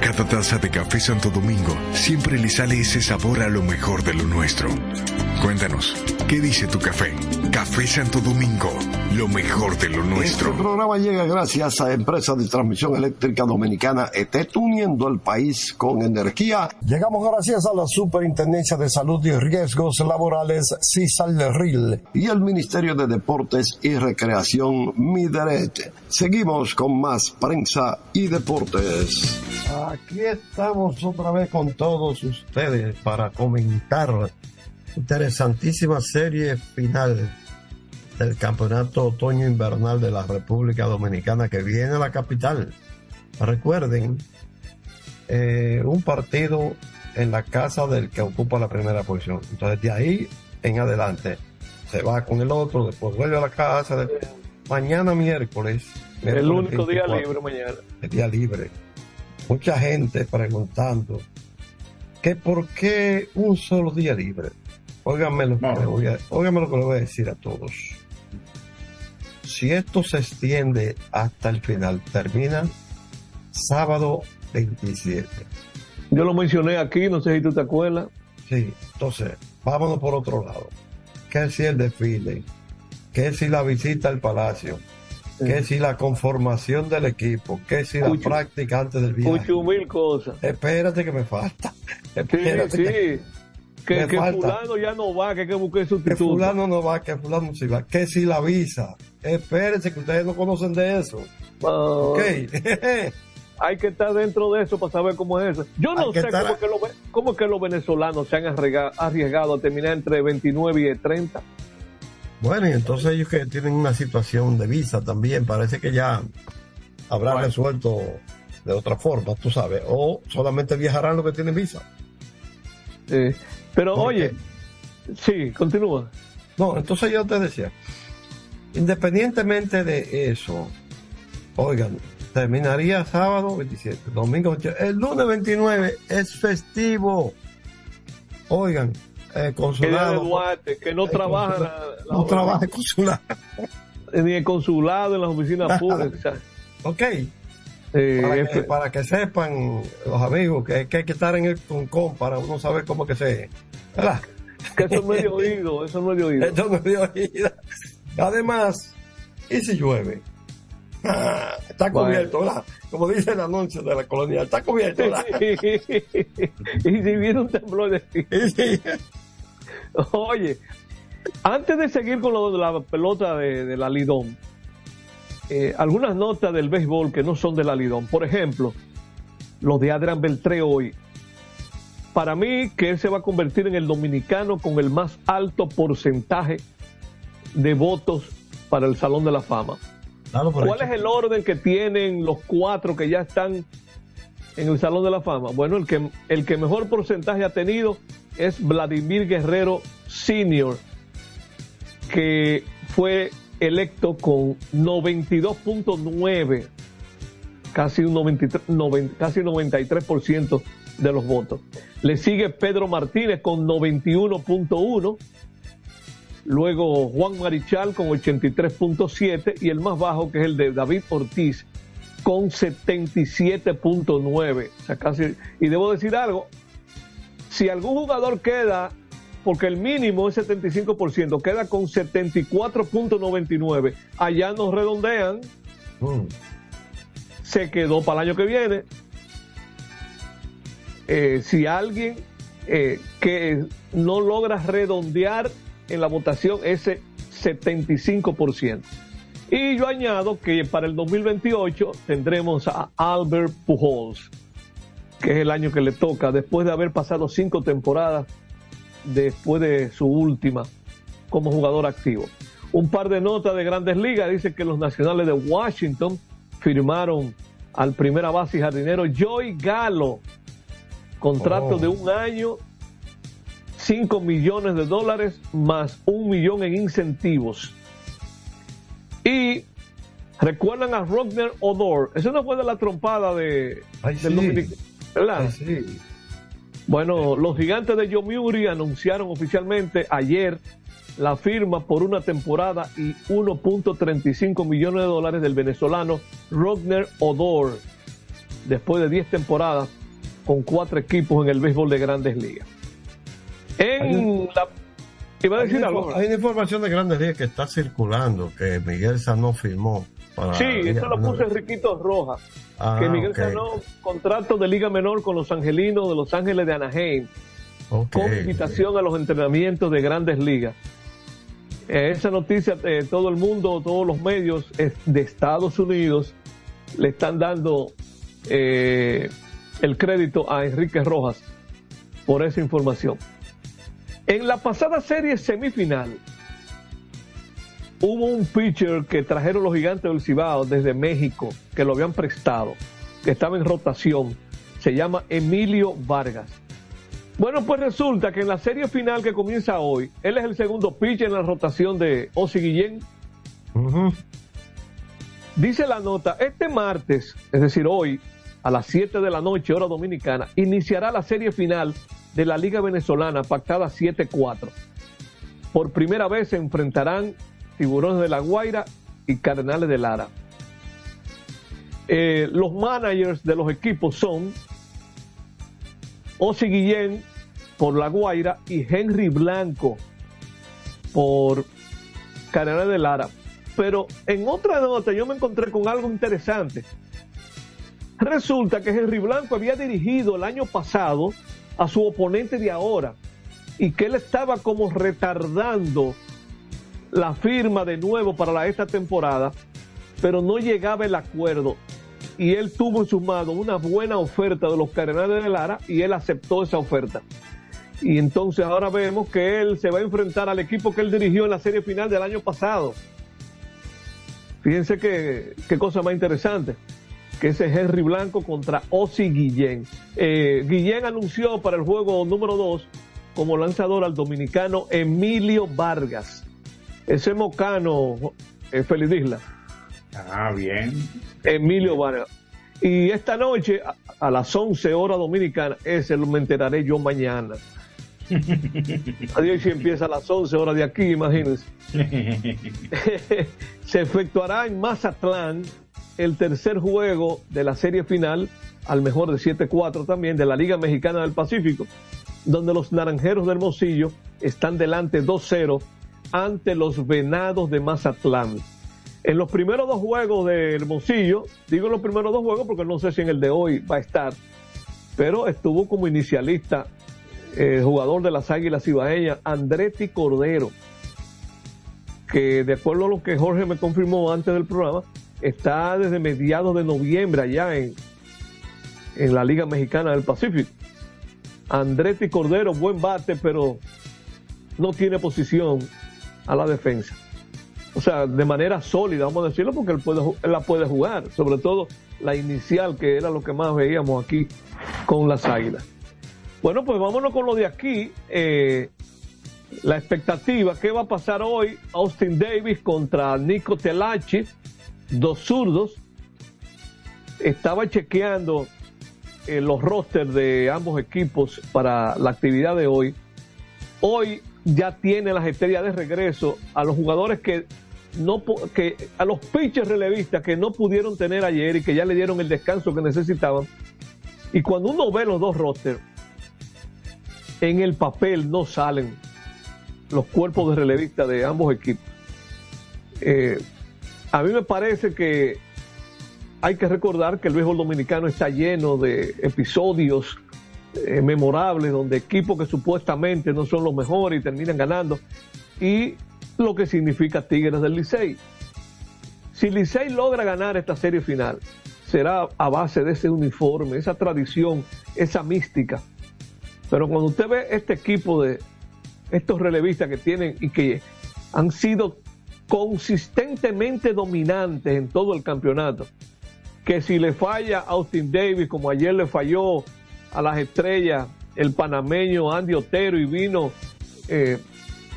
Speaker 15: Cada taza de café Santo Domingo siempre le sale ese sabor a lo mejor de lo nuestro. Cuéntanos, ¿qué dice tu café? Café Santo Domingo, lo mejor de lo nuestro.
Speaker 5: Este programa llega gracias a Empresa de Transmisión Eléctrica Dominicana ET, uniendo el país con energía. Llegamos gracias a la Superintendencia de Salud y Riesgos Laborales, CISALRIL, y el Ministerio de Deportes y Recreación, MIDERET. Seguimos con más prensa y deportes. Aquí estamos otra vez con todos ustedes para comentar interesantísima serie final del Campeonato Otoño Invernal de la República Dominicana que viene a la capital. Recuerden, eh, un partido en la casa del que ocupa la primera posición. Entonces, de ahí en adelante, se va con el otro, después vuelve a la casa. de- mañana miércoles.
Speaker 6: El único día
Speaker 5: 24,
Speaker 6: libre mañana.
Speaker 5: el día libre. Mucha gente preguntando que por qué un solo día libre. Óigame lo, que le voy a, óigame lo que le voy a decir a todos. Si esto se extiende hasta el final, termina sábado 27.
Speaker 6: Yo lo mencioné aquí, no sé si tú te acuerdas.
Speaker 5: Sí, entonces, vámonos por otro lado. ¿Qué si el desfile? ¿Qué si la visita al palacio? ¿Qué si la conformación del equipo? ¿Qué si la práctica antes del viaje?
Speaker 6: Mucho mil cosas.
Speaker 5: Espérate que me falta. Espérate
Speaker 6: sí.
Speaker 5: que-
Speaker 6: Que, que fulano ya no va, que hay que buscar
Speaker 5: que
Speaker 6: sustituto.
Speaker 5: fulano no va, que fulano sí va, que si la visa. Espérense que ustedes no conocen de eso.
Speaker 6: Ah,
Speaker 5: Ok. *laughs*
Speaker 6: Hay que estar dentro de eso para saber cómo es eso. Yo no sé
Speaker 5: estar-
Speaker 6: cómo, que cómo que los venezolanos se han arriesga- arriesgado a terminar entre 29 y 30.
Speaker 5: Bueno, y entonces ellos que tienen una situación de visa también, parece que ya habrá resuelto de otra forma, tú sabes, o solamente viajarán los que tienen visa.
Speaker 6: Sí. Pero
Speaker 5: ¿Por
Speaker 6: oye, sí, continúa.
Speaker 5: No, entonces yo te decía, independientemente de eso, oigan, terminaría sábado 27, domingo 28, el lunes 29 es festivo. Oigan, eh,
Speaker 6: Que día de
Speaker 5: consulado.
Speaker 6: Duarte, que no
Speaker 5: el
Speaker 6: trabaja
Speaker 5: consulado-
Speaker 6: la- la-
Speaker 5: no trabaja el consulado.
Speaker 6: ni el consulado en las oficinas públicas.
Speaker 5: Ok.
Speaker 6: Eh,
Speaker 5: para, que, para que sepan los amigos que, que hay que estar en el concón para uno saber cómo que se. ¿verdad?
Speaker 6: que eso no es de oído, eso no es de oído.
Speaker 5: Esto no es de oído. Además, ¿y si llueve? Ah, está
Speaker 6: Bueno.
Speaker 5: cubierto, ¿verdad? Como dice el anuncio de la colonia, está cubierto, ¿verdad? *laughs*
Speaker 6: y si viene un temblor de *laughs* Oye, antes de seguir con lo de la pelota de, de la Lidón, eh, algunas notas del béisbol que no son de la Lidón. Por ejemplo, los de Adrián Beltré hoy. Para mí, que él se va a convertir en el dominicano con el más alto porcentaje de votos para el Salón de la Fama. ¿Cuál
Speaker 5: hecho.
Speaker 6: es el orden que tienen los cuatro que ya están en el Salón de la Fama? Bueno, el que, el que mejor porcentaje ha tenido es Vladimir Guerrero Senior, que fue electo con 92.9, casi un 93, 90 casi 93% de los votos. Le sigue Pedro Martínez con 91.1. Luego Juan Marichal con 83.7 y el más bajo que es el de David Ortiz con 77.9. O sea, casi, y debo decir algo, si algún jugador queda, porque el mínimo es 75%, queda con 74.99, allá nos redondean, se quedó para el año que viene. Eh, si alguien eh, que no logra redondear en la votación ese 75%. Y yo añado que para el 2028 tendremos a Albert Pujols, que es el año que le toca, después de haber pasado cinco temporadas después de su última como jugador activo. Un par de notas de grandes ligas. Dice que los nacionales de Washington firmaron al primera base y jardinero Joey Galo. Contrato
Speaker 5: Oh.
Speaker 6: de un año, 5 millones de dólares más un millón en incentivos. Y recuerdan a Rodner Odor. Eso no fue de la trompada de,
Speaker 5: Ay,
Speaker 6: del
Speaker 5: sí.
Speaker 6: dominicano. ¿verdad?
Speaker 5: Ay, sí.
Speaker 6: Bueno, los gigantes de Yomiuri anunciaron oficialmente ayer la firma por una temporada y 1.35 millones de dólares del venezolano Rodner Odor, después de 10 temporadas con cuatro equipos en el béisbol de grandes ligas. En la... ¿Iba a decir
Speaker 5: hay, una,
Speaker 6: algo?
Speaker 5: hay una información de Grandes Ligas que está circulando que Miguel Sanó firmó para
Speaker 6: Sí, eso lo puso Enriquito Rojas.
Speaker 5: Ah,
Speaker 6: que Miguel
Speaker 5: ok.
Speaker 6: ganó contrato de Liga Menor con los Angelinos de Los Ángeles de Anaheim. Con invitación a los entrenamientos de grandes ligas. Eh, esa noticia, eh, todo el mundo, todos los medios eh, de Estados Unidos le están dando eh, el crédito a Enrique Rojas por esa información. En la pasada serie semifinal hubo un pitcher que trajeron los gigantes del Cibao desde México, que lo habían prestado, que estaba en rotación. Se llama Emilio Vargas. Bueno, pues resulta que en la serie final que comienza hoy, él es el segundo pitcher en la rotación de Osi Guillén. Dice la nota, este martes, es decir, hoy, a las 7 de la noche, hora dominicana, iniciará la serie final de la Liga Venezolana, pactada 7-4. Por primera vez se enfrentarán Tiburones de la Guaira y Cardenales de Lara. Eh, los managers de los equipos son Osi Guillén por La Guaira y Henry Blanco por Cardenales de Lara. Pero en otra nota yo me encontré con algo interesante. Resulta que Henry Blanco había dirigido el año pasado a su oponente de ahora y que él estaba como retardando la firma de nuevo para esta temporada, pero no llegaba el acuerdo y él tuvo en sus manos una buena oferta de los Cardenales de Lara y él aceptó esa oferta. Y entonces ahora vemos que él se va a enfrentar al equipo que él dirigió en la serie final del año pasado. Fíjense qué, qué cosa más interesante, que ese Henry Blanco contra Osi Guillén. Eh, Guillén anunció para el juego número 2 como lanzador al dominicano Emilio Vargas. Ese mocano, eh, Feliz Isla.
Speaker 7: Ah, bien.
Speaker 6: Emilio Vargas. Y esta noche, a, a las 11 horas dominicanas, ese lo me enteraré yo mañana. *laughs* Adiós si empieza a las 11 horas de aquí, imagínense. *laughs* *laughs* Se efectuará en Mazatlán el tercer juego de la serie final, al mejor de 7-4 también, de la Liga Mexicana del Pacífico, donde los Naranjeros del Hermosillo están delante 2-0 ante los Venados de Mazatlán. En los primeros dos juegos de Hermosillo, digo los primeros dos juegos porque no sé si en el de hoy va a estar, pero estuvo como inicialista el jugador de las Águilas Ibaeñas, Andretti Cordero, que de acuerdo a lo que Jorge me confirmó antes del programa, está desde mediados de noviembre allá en, en la Liga Mexicana del Pacífico. Andretti Cordero, buen bate, pero no tiene posición a la defensa. O sea, de manera sólida, vamos a decirlo, porque él, puede, él la puede jugar, sobre todo la inicial, que era lo que más veíamos aquí con las Águilas. Bueno, pues vámonos con lo de aquí. Eh, la expectativa, ¿qué va a pasar hoy? Austin Davis contra Nico Telachi, dos zurdos. Estaba chequeando eh, los rosters de ambos equipos para la actividad de hoy. Hoy ya tiene las estrellas de regreso a los jugadores que no que a los pitchers relevistas que no pudieron tener ayer y que ya le dieron el descanso que necesitaban. Y cuando uno ve los dos rosters, en el papel no salen los cuerpos de relevistas de ambos equipos. Eh, a mí me parece que hay que recordar que el béisbol dominicano está lleno de episodios eh, memorables donde equipos que supuestamente no son los mejores y terminan ganando y lo que significa Tigres del Licey. Si Licey logra ganar esta serie final, será a base de ese uniforme, esa tradición, esa mística. Pero cuando usted ve este equipo de estos relevistas que tienen y que han sido consistentemente dominantes en todo el campeonato. Que si le falla a Austin Davis, como ayer le falló a las estrellas, el panameño Andy Otero y vino eh,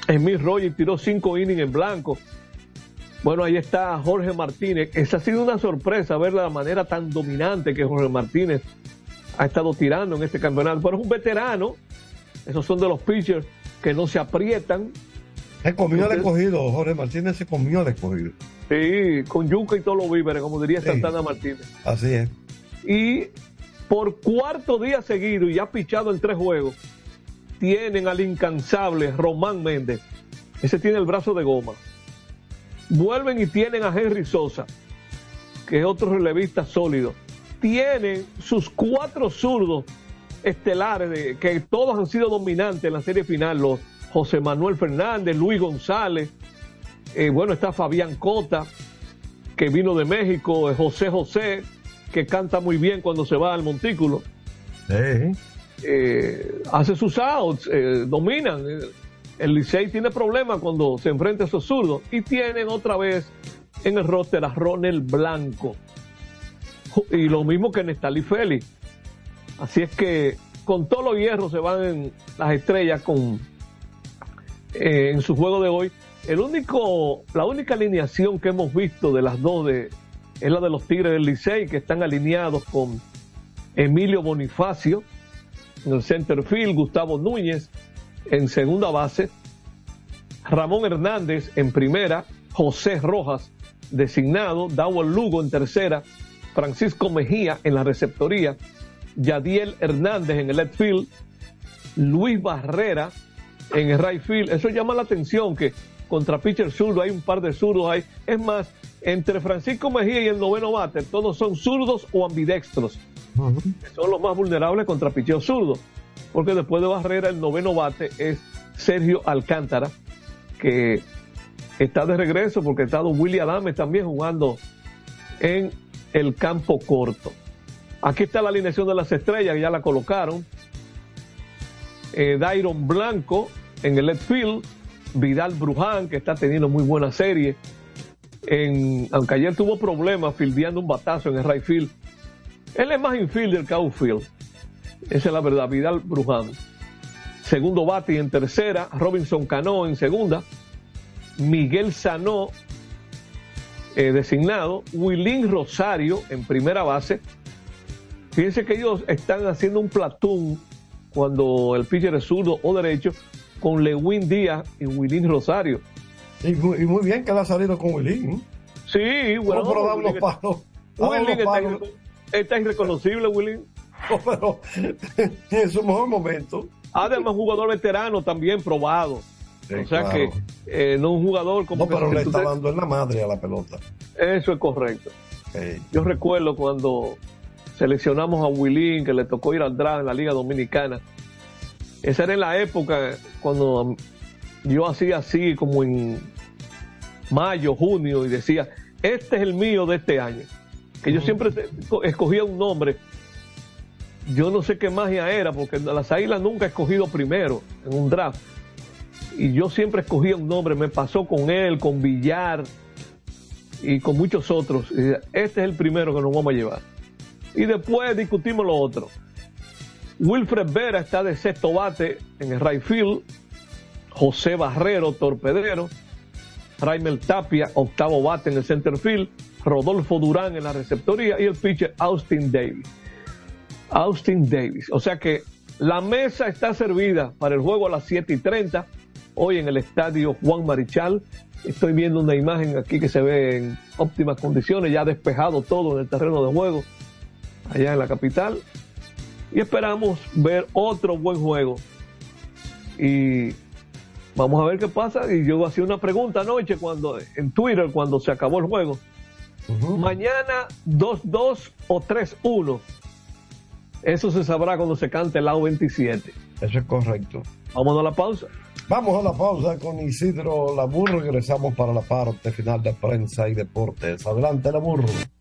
Speaker 6: Emil Roger, tiró cinco innings en blanco. Bueno, ahí está Jorge Martínez. Esa ha sido una sorpresa ver la manera tan dominante que Jorge Martínez ha estado tirando en este campeonato. Pero es un veterano. Esos son de los pitchers que no se aprietan.
Speaker 5: Se comió el escogido, Jorge Martínez se comió el escogido.
Speaker 6: Sí, con yuca y todos los víveres, como diría Santana Martínez.
Speaker 5: Así es.
Speaker 6: Y por cuarto día seguido y ha pichado en tres juegos, tienen al incansable Román Méndez. Ese tiene el brazo de goma. Vuelven y tienen a Henry Sosa, que es otro relevista sólido. Tienen sus cuatro zurdos estelares, de, que todos han sido dominantes en la serie final. Los José Manuel Fernández, Luis González, eh, bueno, está Fabián Cota, que vino de México, eh, José José, que canta muy bien cuando se va al montículo. Eh, hace sus outs, eh, dominan. El Licey tiene problemas cuando se enfrenta a esos zurdos y tienen otra vez en el roster a Ronald Blanco. Y lo mismo que Nestalí Félix. Así es que con todos los hierros se van en las estrellas con eh, en su juego de hoy. El único, la única alineación que hemos visto de las dos es la de los Tigres del Licey, que están alineados con Emilio Bonifacio en el center field, Gustavo Núñez en segunda base, Ramón Hernández en primera, José Rojas designado, Dawel Lugo en tercera, Francisco Mejía en la receptoría, Yadiel Hernández en el left field, Luis Barrera en el right field. Eso llama la atención que contra pitcher zurdo hay un par de zurdos ahí. Es más, entre Francisco Mejía y el noveno bate, todos son zurdos o ambidextros. Son los más vulnerables contra picheo zurdo. Porque después de Barrera, el noveno bate es Sergio Alcántara, que está de regreso porque ha estado Willy Adame también jugando en el campo corto. Aquí está la alineación de las estrellas, ya la colocaron. Eh, Dairon Blanco en el left field, Vidal Bruján, que está teniendo muy buena serie. Aunque ayer tuvo problemas fildeando un batazo en el right field. Él es más infielder que outfield. Esa es la verdad. Vidal Bruján. Segundo bate en tercera. Robinson Cano en segunda. Miguel Sanó eh, designado. Willín Rosario en primera base. Fíjense que ellos están haciendo un platón cuando el pitcher es zurdo o derecho con Lewin Díaz y Willín Rosario.
Speaker 5: Y muy, y muy, bien que él ha salido con Willín. ¿eh?
Speaker 6: Sí, bueno.
Speaker 5: No, pero da unos *laughs* palos.
Speaker 6: Willín está, está, irreconocible, Willín.
Speaker 5: No, pero en su mejor momento.
Speaker 6: Además, jugador veterano también probado.
Speaker 5: Sí,
Speaker 6: o sea
Speaker 5: claro.
Speaker 6: que eh, no un jugador como
Speaker 5: No, pero
Speaker 6: que
Speaker 5: le está dando en la madre a la pelota.
Speaker 6: Eso es correcto.
Speaker 5: Sí.
Speaker 6: Yo recuerdo cuando seleccionamos a Willín, que le tocó ir al draft en la Liga Dominicana. Esa era en la época cuando yo hacía así, como en mayo, junio, y decía, este es el mío de este año. Que yo siempre escogía un nombre. Yo no sé qué magia era, porque las águilas nunca he escogido primero en un draft. Y yo siempre escogía un nombre. Me pasó con él, con Villar y con muchos otros. Y decía, este es el primero que nos vamos a llevar. Y después discutimos lo otro. Wilfred Vera está de sexto bate en el right field. José Barrero, torpedero. Raimel Tapia, octavo bate en el center field. Rodolfo Durán en la receptoría. Y el pitcher Austin Davis. Austin Davis. O sea que la mesa está servida para el juego a las 7 y 30. Hoy en el estadio Juan Marichal. Estoy viendo una imagen aquí que se ve en óptimas condiciones, ya despejado todo en el terreno de juego, allá en la capital. Y esperamos ver otro buen juego. Y vamos a ver qué pasa. Y yo hacía una pregunta anoche cuando, en Twitter cuando se acabó el juego. Mañana 2-2 o 3-1. Eso se sabrá cuando se cante el lado 27.
Speaker 5: Eso es correcto.
Speaker 6: Vamos a la pausa.
Speaker 5: Vamos a la pausa con Isidro Laburro regresamos para la parte final de prensa y deportes. Adelante, Laburro.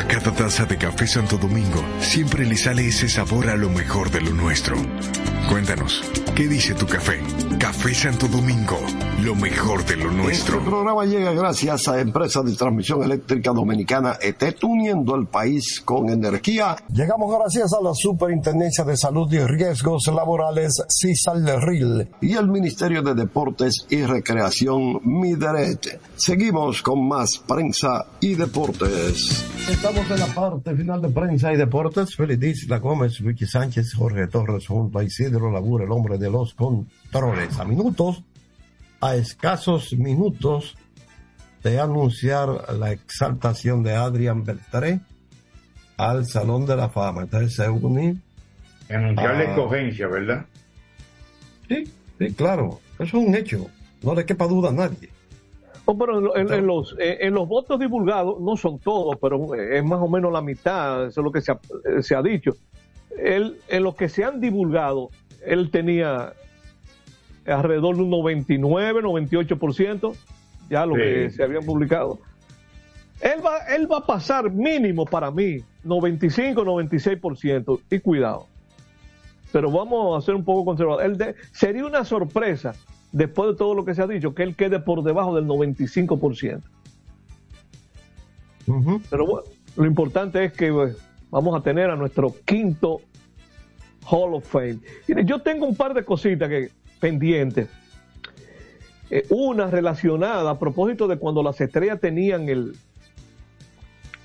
Speaker 15: A cada taza de café Santo Domingo siempre le sale ese sabor a lo mejor de lo nuestro. Cuéntanos, ¿qué dice tu café? Café Santo Domingo, lo mejor de lo
Speaker 5: Este
Speaker 15: nuestro.
Speaker 5: programa llega gracias a Empresa de Transmisión Eléctrica Dominicana ETET, uniendo el país con energía. Llegamos gracias a la Superintendencia de Salud y Riesgos Laborales, CISAL RIL, y el Ministerio de Deportes y Recreación, MIDERET. Seguimos con más prensa y deportes. Estamos en la parte final de prensa y deportes. Feliz La Gómez, Vicky Sánchez, Jorge Torres, junto a Isidro Labur, el hombre de los controles. A minutos, a escasos minutos de anunciar la exaltación de Adrián Beltré al Salón de la Fama. Entonces se unen.
Speaker 7: Anunciar la escogencia, ¿verdad?
Speaker 5: Sí, sí, claro. Eso es un hecho. No le quepa duda a nadie.
Speaker 6: No, pero en, en- en los, eh, en los votos divulgados, no son todos, pero es más o menos la mitad, eso es lo que se ha, eh, se ha dicho. Él, en los que se han divulgado, él tenía alrededor de un 99, 98%, ya lo
Speaker 7: Sí.
Speaker 6: que se habían publicado. Él va, él va a pasar mínimo para mí, 95, 96%, y cuidado. Pero vamos a ser un poco conservadores. Él de- sería una sorpresa, después de todo lo que se ha dicho, que él quede por debajo del 95%. Pero bueno, lo importante es que eh, vamos a tener a nuestro quinto Hall of Fame. Mire, yo tengo un par de cositas que pendientes. Eh, una relacionada a propósito de cuando las estrellas tenían el,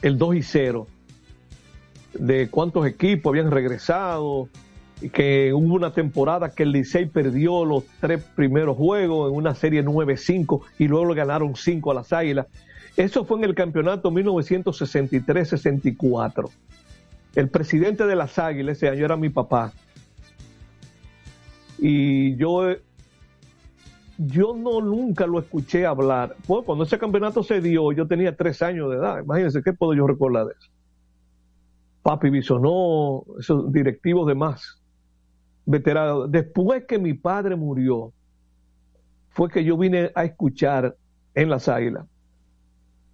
Speaker 6: el 2 y 0, de cuántos equipos habían regresado, que hubo una temporada que el Licey perdió los tres primeros juegos en una serie 9-5 y luego le ganaron 5 a las Águilas. Eso fue en el campeonato 1963-64. El presidente de las Águilas ese año era mi papá. Y yo, yo no nunca lo escuché hablar. Pues cuando ese campeonato se dio, yo tenía tres años de edad. Imagínense, ¿qué puedo yo recordar de eso? Papi Bisonó, esos directivos de más, veteranos. Después que mi padre murió, fue que yo vine a escuchar en las Águilas.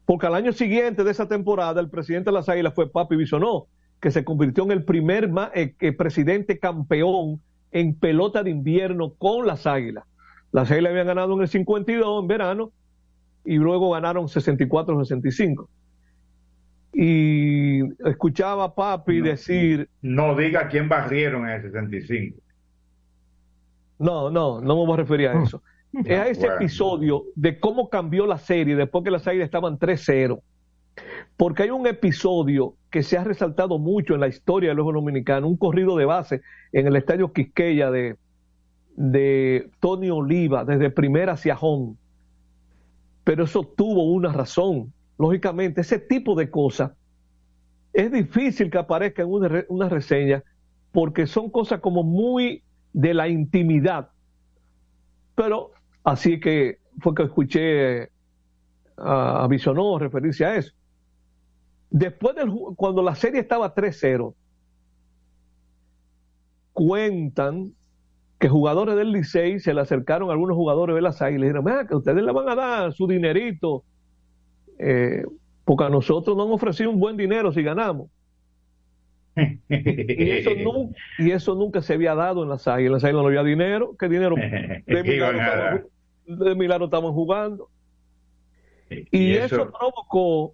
Speaker 6: Porque al año siguiente de esa temporada, el presidente de las Águilas fue Papi Bisonó, que se convirtió en el primer eh, eh, presidente campeón en pelota de invierno con las Águilas. Las Águilas habían ganado en el 52 en verano y luego ganaron 64-65. Y escuchaba a Papi decir,
Speaker 7: No diga quién barrieron en el 65.
Speaker 6: no, no, no me voy a referir a *laughs* eso. Es a ese
Speaker 7: Bueno.
Speaker 6: episodio de cómo cambió la serie después que las Águilas estaban 3-0. Porque hay un episodio que se ha resaltado mucho en la historia de los Juegos dominicanos, un corrido de base en el estadio Quisqueya de, Tony Oliva, desde primera hacia home. Pero eso tuvo una razón. Lógicamente, ese tipo de cosas es difícil que aparezca en una, una reseña porque son cosas como muy de la intimidad. Pero así que fue que escuché a, a referirse a eso. Después del cuando la serie estaba 3-0, cuentan que jugadores del Licey se le acercaron a algunos jugadores de las Águilas y le dijeron, "Vea, que ustedes le van a dar su dinerito, eh, porque a nosotros nos han ofrecido un buen dinero si ganamos. Y eso, nu- y eso nunca se había dado en las águilas. En las águilas no había dinero. ¿Qué dinero? *laughs* De milagro, estaban,
Speaker 7: dar.
Speaker 6: ju- de milagro estaban jugando. Y,
Speaker 7: y
Speaker 6: eso,
Speaker 7: eso-
Speaker 6: provocó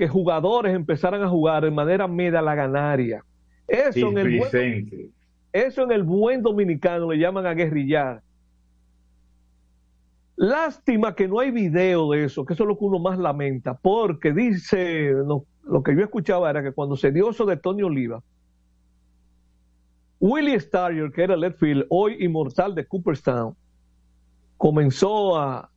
Speaker 6: que jugadores empezaran a jugar de manera medalaganaria. Eso en, el buen, eso en el buen dominicano le llaman a guerrillar. Lástima que no hay video de eso, que eso es lo que uno más lamenta, porque dice, lo que yo escuchaba era que cuando se dio eso de Tony Oliva, Willie Starrier, que era el left field, hoy inmortal de Cooperstown, comenzó a,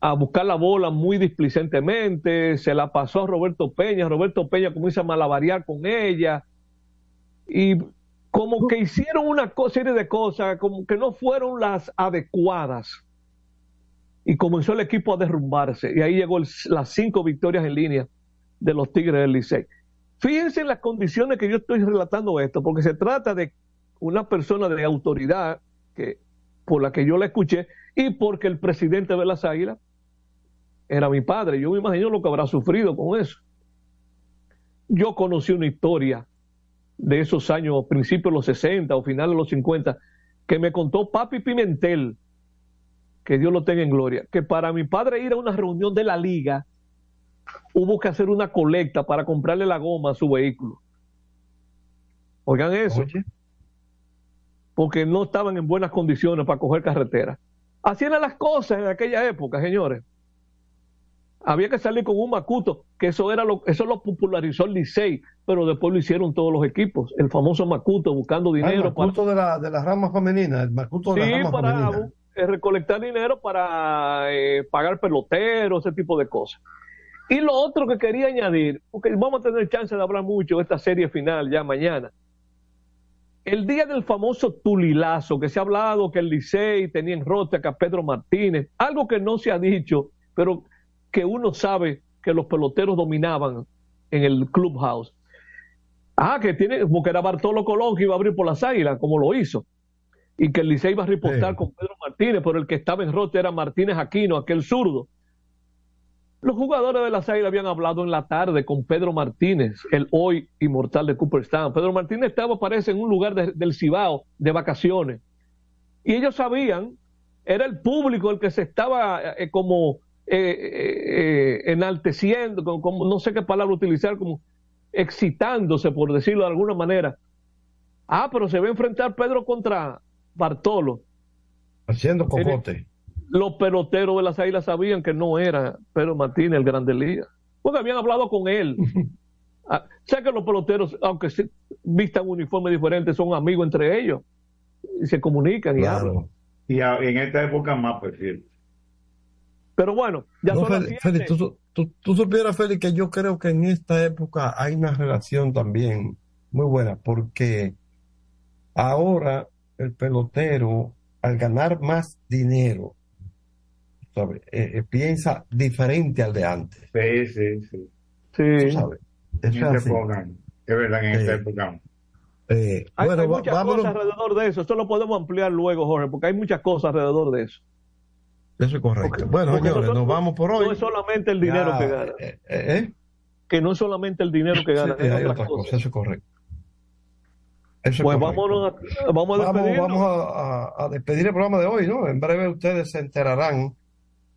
Speaker 6: a buscar la bola muy displicentemente, se la pasó a Roberto Peña, Roberto Peña comienza a malabarear con ella, y como que hicieron una serie de cosas como que no fueron las adecuadas. Y comenzó el equipo a derrumbarse. Y ahí llegó las cinco victorias en línea de los Tigres del Licey. Fíjense en las condiciones que yo estoy relatando esto, porque se trata de una persona de autoridad que por la que yo la escuché y porque el presidente de las Águilas era mi padre. Yo me imagino lo que habrá sufrido con eso. Yo conocí una historia de esos años, principios de los 60 o finales de los 50, que me contó Papi Pimentel, que Dios lo tenga en gloria, que para mi padre ir a una reunión de la liga, hubo que hacer una colecta para comprarle la goma a su vehículo. Oigan eso. Porque no estaban en buenas condiciones para coger carretera. Así eran las cosas en aquella época, señores. Había que salir con un macuto, que eso era lo, eso lo popularizó el Licey, pero después lo hicieron todos los equipos. El famoso macuto buscando
Speaker 5: Ah, el
Speaker 6: dinero para
Speaker 5: Macuto de la, de la rama femenina, el Macuto de
Speaker 6: Sí, para eh, recolectar dinero para eh, pagar peloteros, ese tipo de cosas. Y lo otro que quería añadir, porque vamos a tener chance de hablar mucho de esta serie final ya mañana. El día del famoso Tulilazo, que se ha hablado que el Licey tenía en rota a Pedro Martínez, algo que no se ha dicho, pero que uno sabe que los peloteros dominaban en el clubhouse. Ah, que tiene, porque era Bartolo Colón que iba a abrir por las águilas, como lo hizo. Y que el Licey iba a reportar con Pedro Martínez, pero el que estaba en rota era Martínez Aquino, aquel zurdo. Los jugadores de las águilas habían hablado en la tarde con Pedro Martínez, el hoy inmortal de Cooperstown. Pedro Martínez estaba, parece, en un lugar del Cibao de vacaciones. Y ellos sabían, era el público el que se estaba eh, como eh, eh, enalteciendo, como, no sé qué palabra utilizar, como excitándose, por decirlo de alguna manera. Ah, pero se va a enfrentar Pedro contra Bartolo.
Speaker 5: Haciendo cojote.
Speaker 6: Los peloteros de las águilas sabían que no era Pedro Martínez el Grande Liga, porque habían hablado con él. *laughs* ah, sé que los peloteros, aunque se vistan uniformes diferentes, son amigos entre ellos y se comunican y hablan.
Speaker 7: Y en esta época más, por cierto.
Speaker 6: Pero bueno, ya
Speaker 5: No,
Speaker 6: son las
Speaker 5: Félix, tú, tú- tú supieras, Félix, que yo creo que en esta época hay una relación también muy buena, porque ahora el pelotero, al ganar más dinero, ¿sabe? Eh, eh, piensa diferente al de antes.
Speaker 7: Sí, sí, sí.
Speaker 5: Tú sabes. Es así.
Speaker 7: época, es verdad, en esta
Speaker 5: Sí.
Speaker 7: época.
Speaker 5: Eh,
Speaker 6: Hay,
Speaker 5: bueno,
Speaker 6: hay muchas
Speaker 5: vámonos.
Speaker 6: cosas alrededor de eso. Esto lo podemos ampliar luego, Jorge, porque hay muchas cosas alrededor de eso.
Speaker 5: Eso es correcto. bueno,
Speaker 6: Porque
Speaker 5: señores,
Speaker 6: nosotros-
Speaker 5: nos vamos por hoy.
Speaker 6: No es solamente el dinero
Speaker 5: Ya,
Speaker 6: que gana.
Speaker 5: eh, eh,
Speaker 6: Que no es solamente el dinero que gana.
Speaker 5: Sí,
Speaker 6: es
Speaker 5: eso es correcto. Eso es
Speaker 6: Pues vámonos a, vamos a
Speaker 5: Vamos,
Speaker 6: despedirnos.
Speaker 5: vamos a, a- a despedir el programa de hoy, ¿no? En breve ustedes se enterarán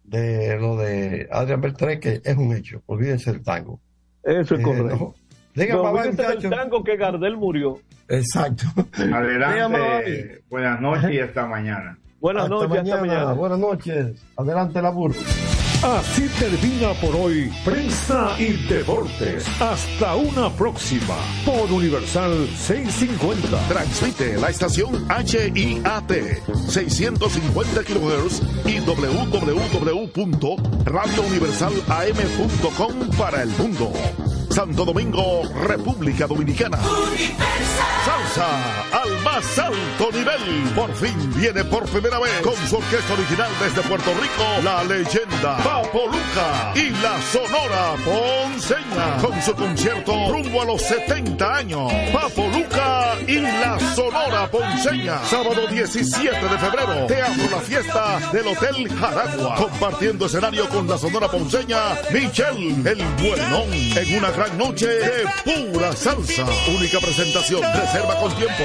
Speaker 5: de lo de Adrián Beltré, que es un hecho. Olvídense del tango.
Speaker 6: Eso es
Speaker 5: Eh,
Speaker 6: correcto.
Speaker 5: no. Diga,
Speaker 6: No,
Speaker 5: mamá,
Speaker 6: fíjense del tango que Gardel murió.
Speaker 5: Exacto. Diga.
Speaker 7: Adelante, *laughs* buenas noches y hasta mañana.
Speaker 6: Buenas
Speaker 5: Hasta
Speaker 6: noches, hasta
Speaker 5: mañana.
Speaker 6: mañana.
Speaker 5: Buenas noches. Adelante, la burro.
Speaker 4: Así termina por hoy Prensa y Deportes. Hasta una próxima por Universal 650.
Speaker 3: Transmite la estación HIAT 650 kHz y www.radiouniversalam.com para el mundo. Santo Domingo, República Dominicana. Salsa al más alto nivel. Por fin viene por primera vez con su orquesta original desde Puerto Rico, la leyenda Papo Luca y la Sonora Ponceña. Con su concierto rumbo a los 70 años. Papo Luca y la Sonora Ponceña. Sábado 17 de febrero, Teatro La Fiesta del Hotel Jaragua. Compartiendo escenario con la Sonora Ponceña, Michelle el Buenón. En una gran noche de pura salsa. Única presentación. Reserva con tiempo.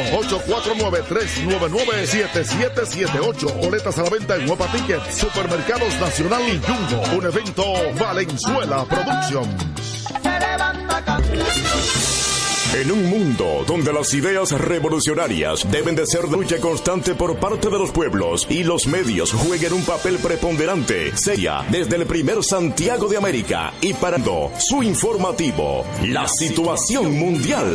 Speaker 3: 849-399-7778. Boletas a la venta en Huepa Tickets, Supermercados Nacional Un evento Valenzuela Productions.
Speaker 16: En un mundo donde las ideas revolucionarias deben de ser de lucha constante por parte de los pueblos y los medios jueguen un papel preponderante, seria desde el primer Santiago de América y parando su informativo, la situación mundial.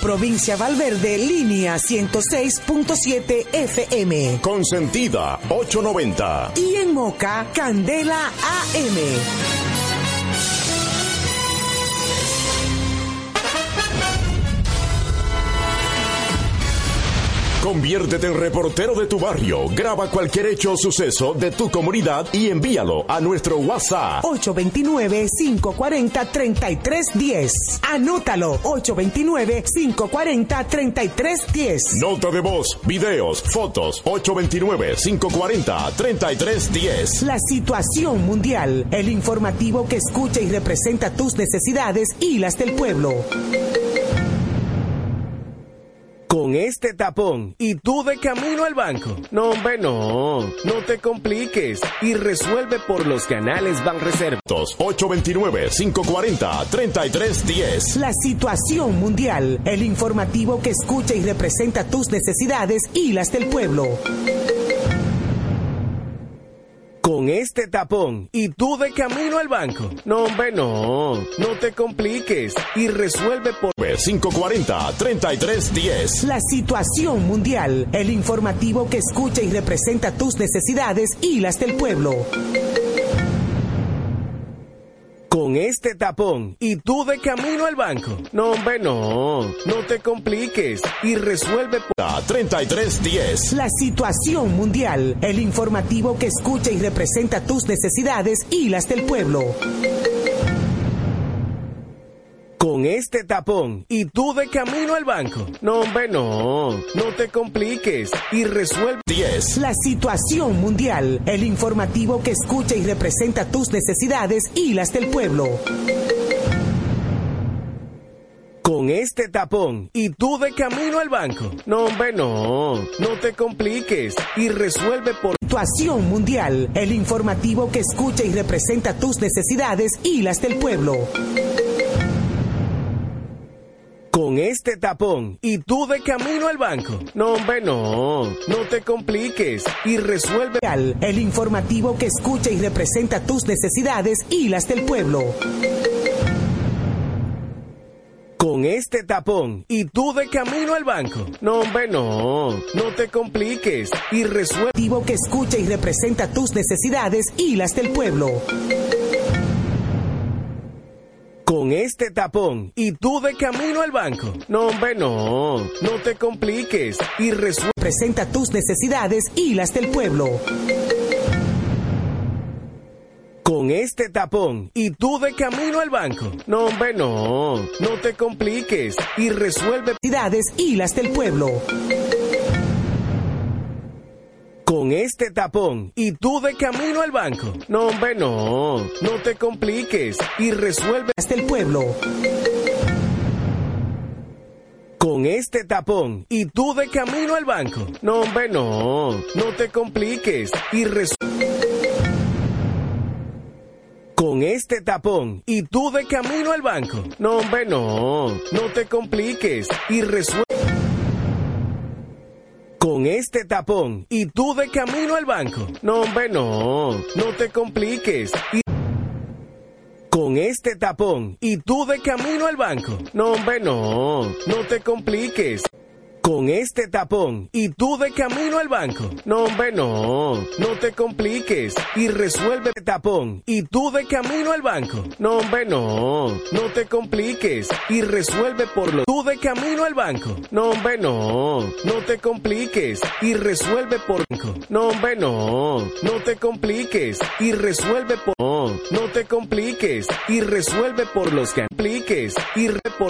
Speaker 17: Provincia Valverde, línea 106.7 FM.
Speaker 16: Consentida 890.
Speaker 17: Y en Moca, Candela AM.
Speaker 16: Conviértete en reportero de tu barrio. Graba cualquier hecho o suceso de tu comunidad y envíalo a nuestro WhatsApp.
Speaker 17: 829-540-3310. Anótalo. 829-540-3310.
Speaker 16: Nota de voz, videos, fotos. 829-540-3310.
Speaker 17: La situación mundial. El informativo que escucha y representa tus necesidades y las del pueblo.
Speaker 18: Con este tapón y tú de camino al banco. No, hombre, no. No te compliques y resuelve por los canales Banreservas.
Speaker 16: 829-540-3310.
Speaker 17: La situación mundial. El informativo que escucha y representa tus necesidades y las del pueblo.
Speaker 18: Con este tapón y tú de camino al banco. No, hombre, no. No te compliques y resuelve por
Speaker 16: 540-3310.
Speaker 17: La situación mundial. El informativo que escucha y representa tus necesidades y las del pueblo.
Speaker 18: Con este tapón y tú de camino al banco. No, hombre, no. No te compliques y resuelve por
Speaker 16: 3310.
Speaker 17: La situación mundial. El informativo que escucha y representa tus necesidades y las del pueblo.
Speaker 18: Con este tapón y tú de camino al banco. No, hombre, no. No te compliques y resuelve
Speaker 16: 10.
Speaker 17: La situación mundial. El informativo que escucha y representa tus necesidades y las del pueblo.
Speaker 18: Con este tapón y tú de camino al banco. No, hombre, no. No te compliques y resuelve por
Speaker 17: Situación mundial. El informativo que escucha y representa tus necesidades y las del pueblo.
Speaker 18: Este tapón y tú de camino al banco. No, hombre, no. No te compliques y resuelve
Speaker 17: El informativo que escucha y representa tus necesidades y las del pueblo.
Speaker 18: Con este tapón y tú de camino al banco. No, hombre, no. No te compliques y resuelve
Speaker 17: Informativo que escucha y representa tus necesidades y las del pueblo.
Speaker 18: Con este tapón y tú de camino al banco. No, hombre, no. No te compliques y resuelve
Speaker 17: Presenta tus necesidades y las del pueblo.
Speaker 18: Con este tapón y tú de camino al banco. No, hombre, no. No te compliques y resuelve
Speaker 17: Necesidades y las del pueblo.
Speaker 18: Con este tapón y tú de camino al banco. No, hombre, no. No te compliques y resuelve
Speaker 17: Las del pueblo.
Speaker 18: Con este tapón y tú de camino al banco. No, hombre, no. No te compliques y resuelve Con este tapón y tú de camino al banco. No, hombre, no. No te compliques y resuelve Con este tapón y tú de camino al banco. No, hombre, no. No te compliques con este tapón y tú de camino al banco. No, hombre, no. No te compliques. Con este tapón y tú de camino al banco. No, hombre, no. No te compliques y resuelve el tapón y tú de camino al banco. No, hombre, no. No te compliques y resuelve por lo tú de camino al banco. No, hombre, no. No te compliques y resuelve por No, hombre, no. No te compliques y resuelve por No, no te compliques y resuelve por los que compliques y re por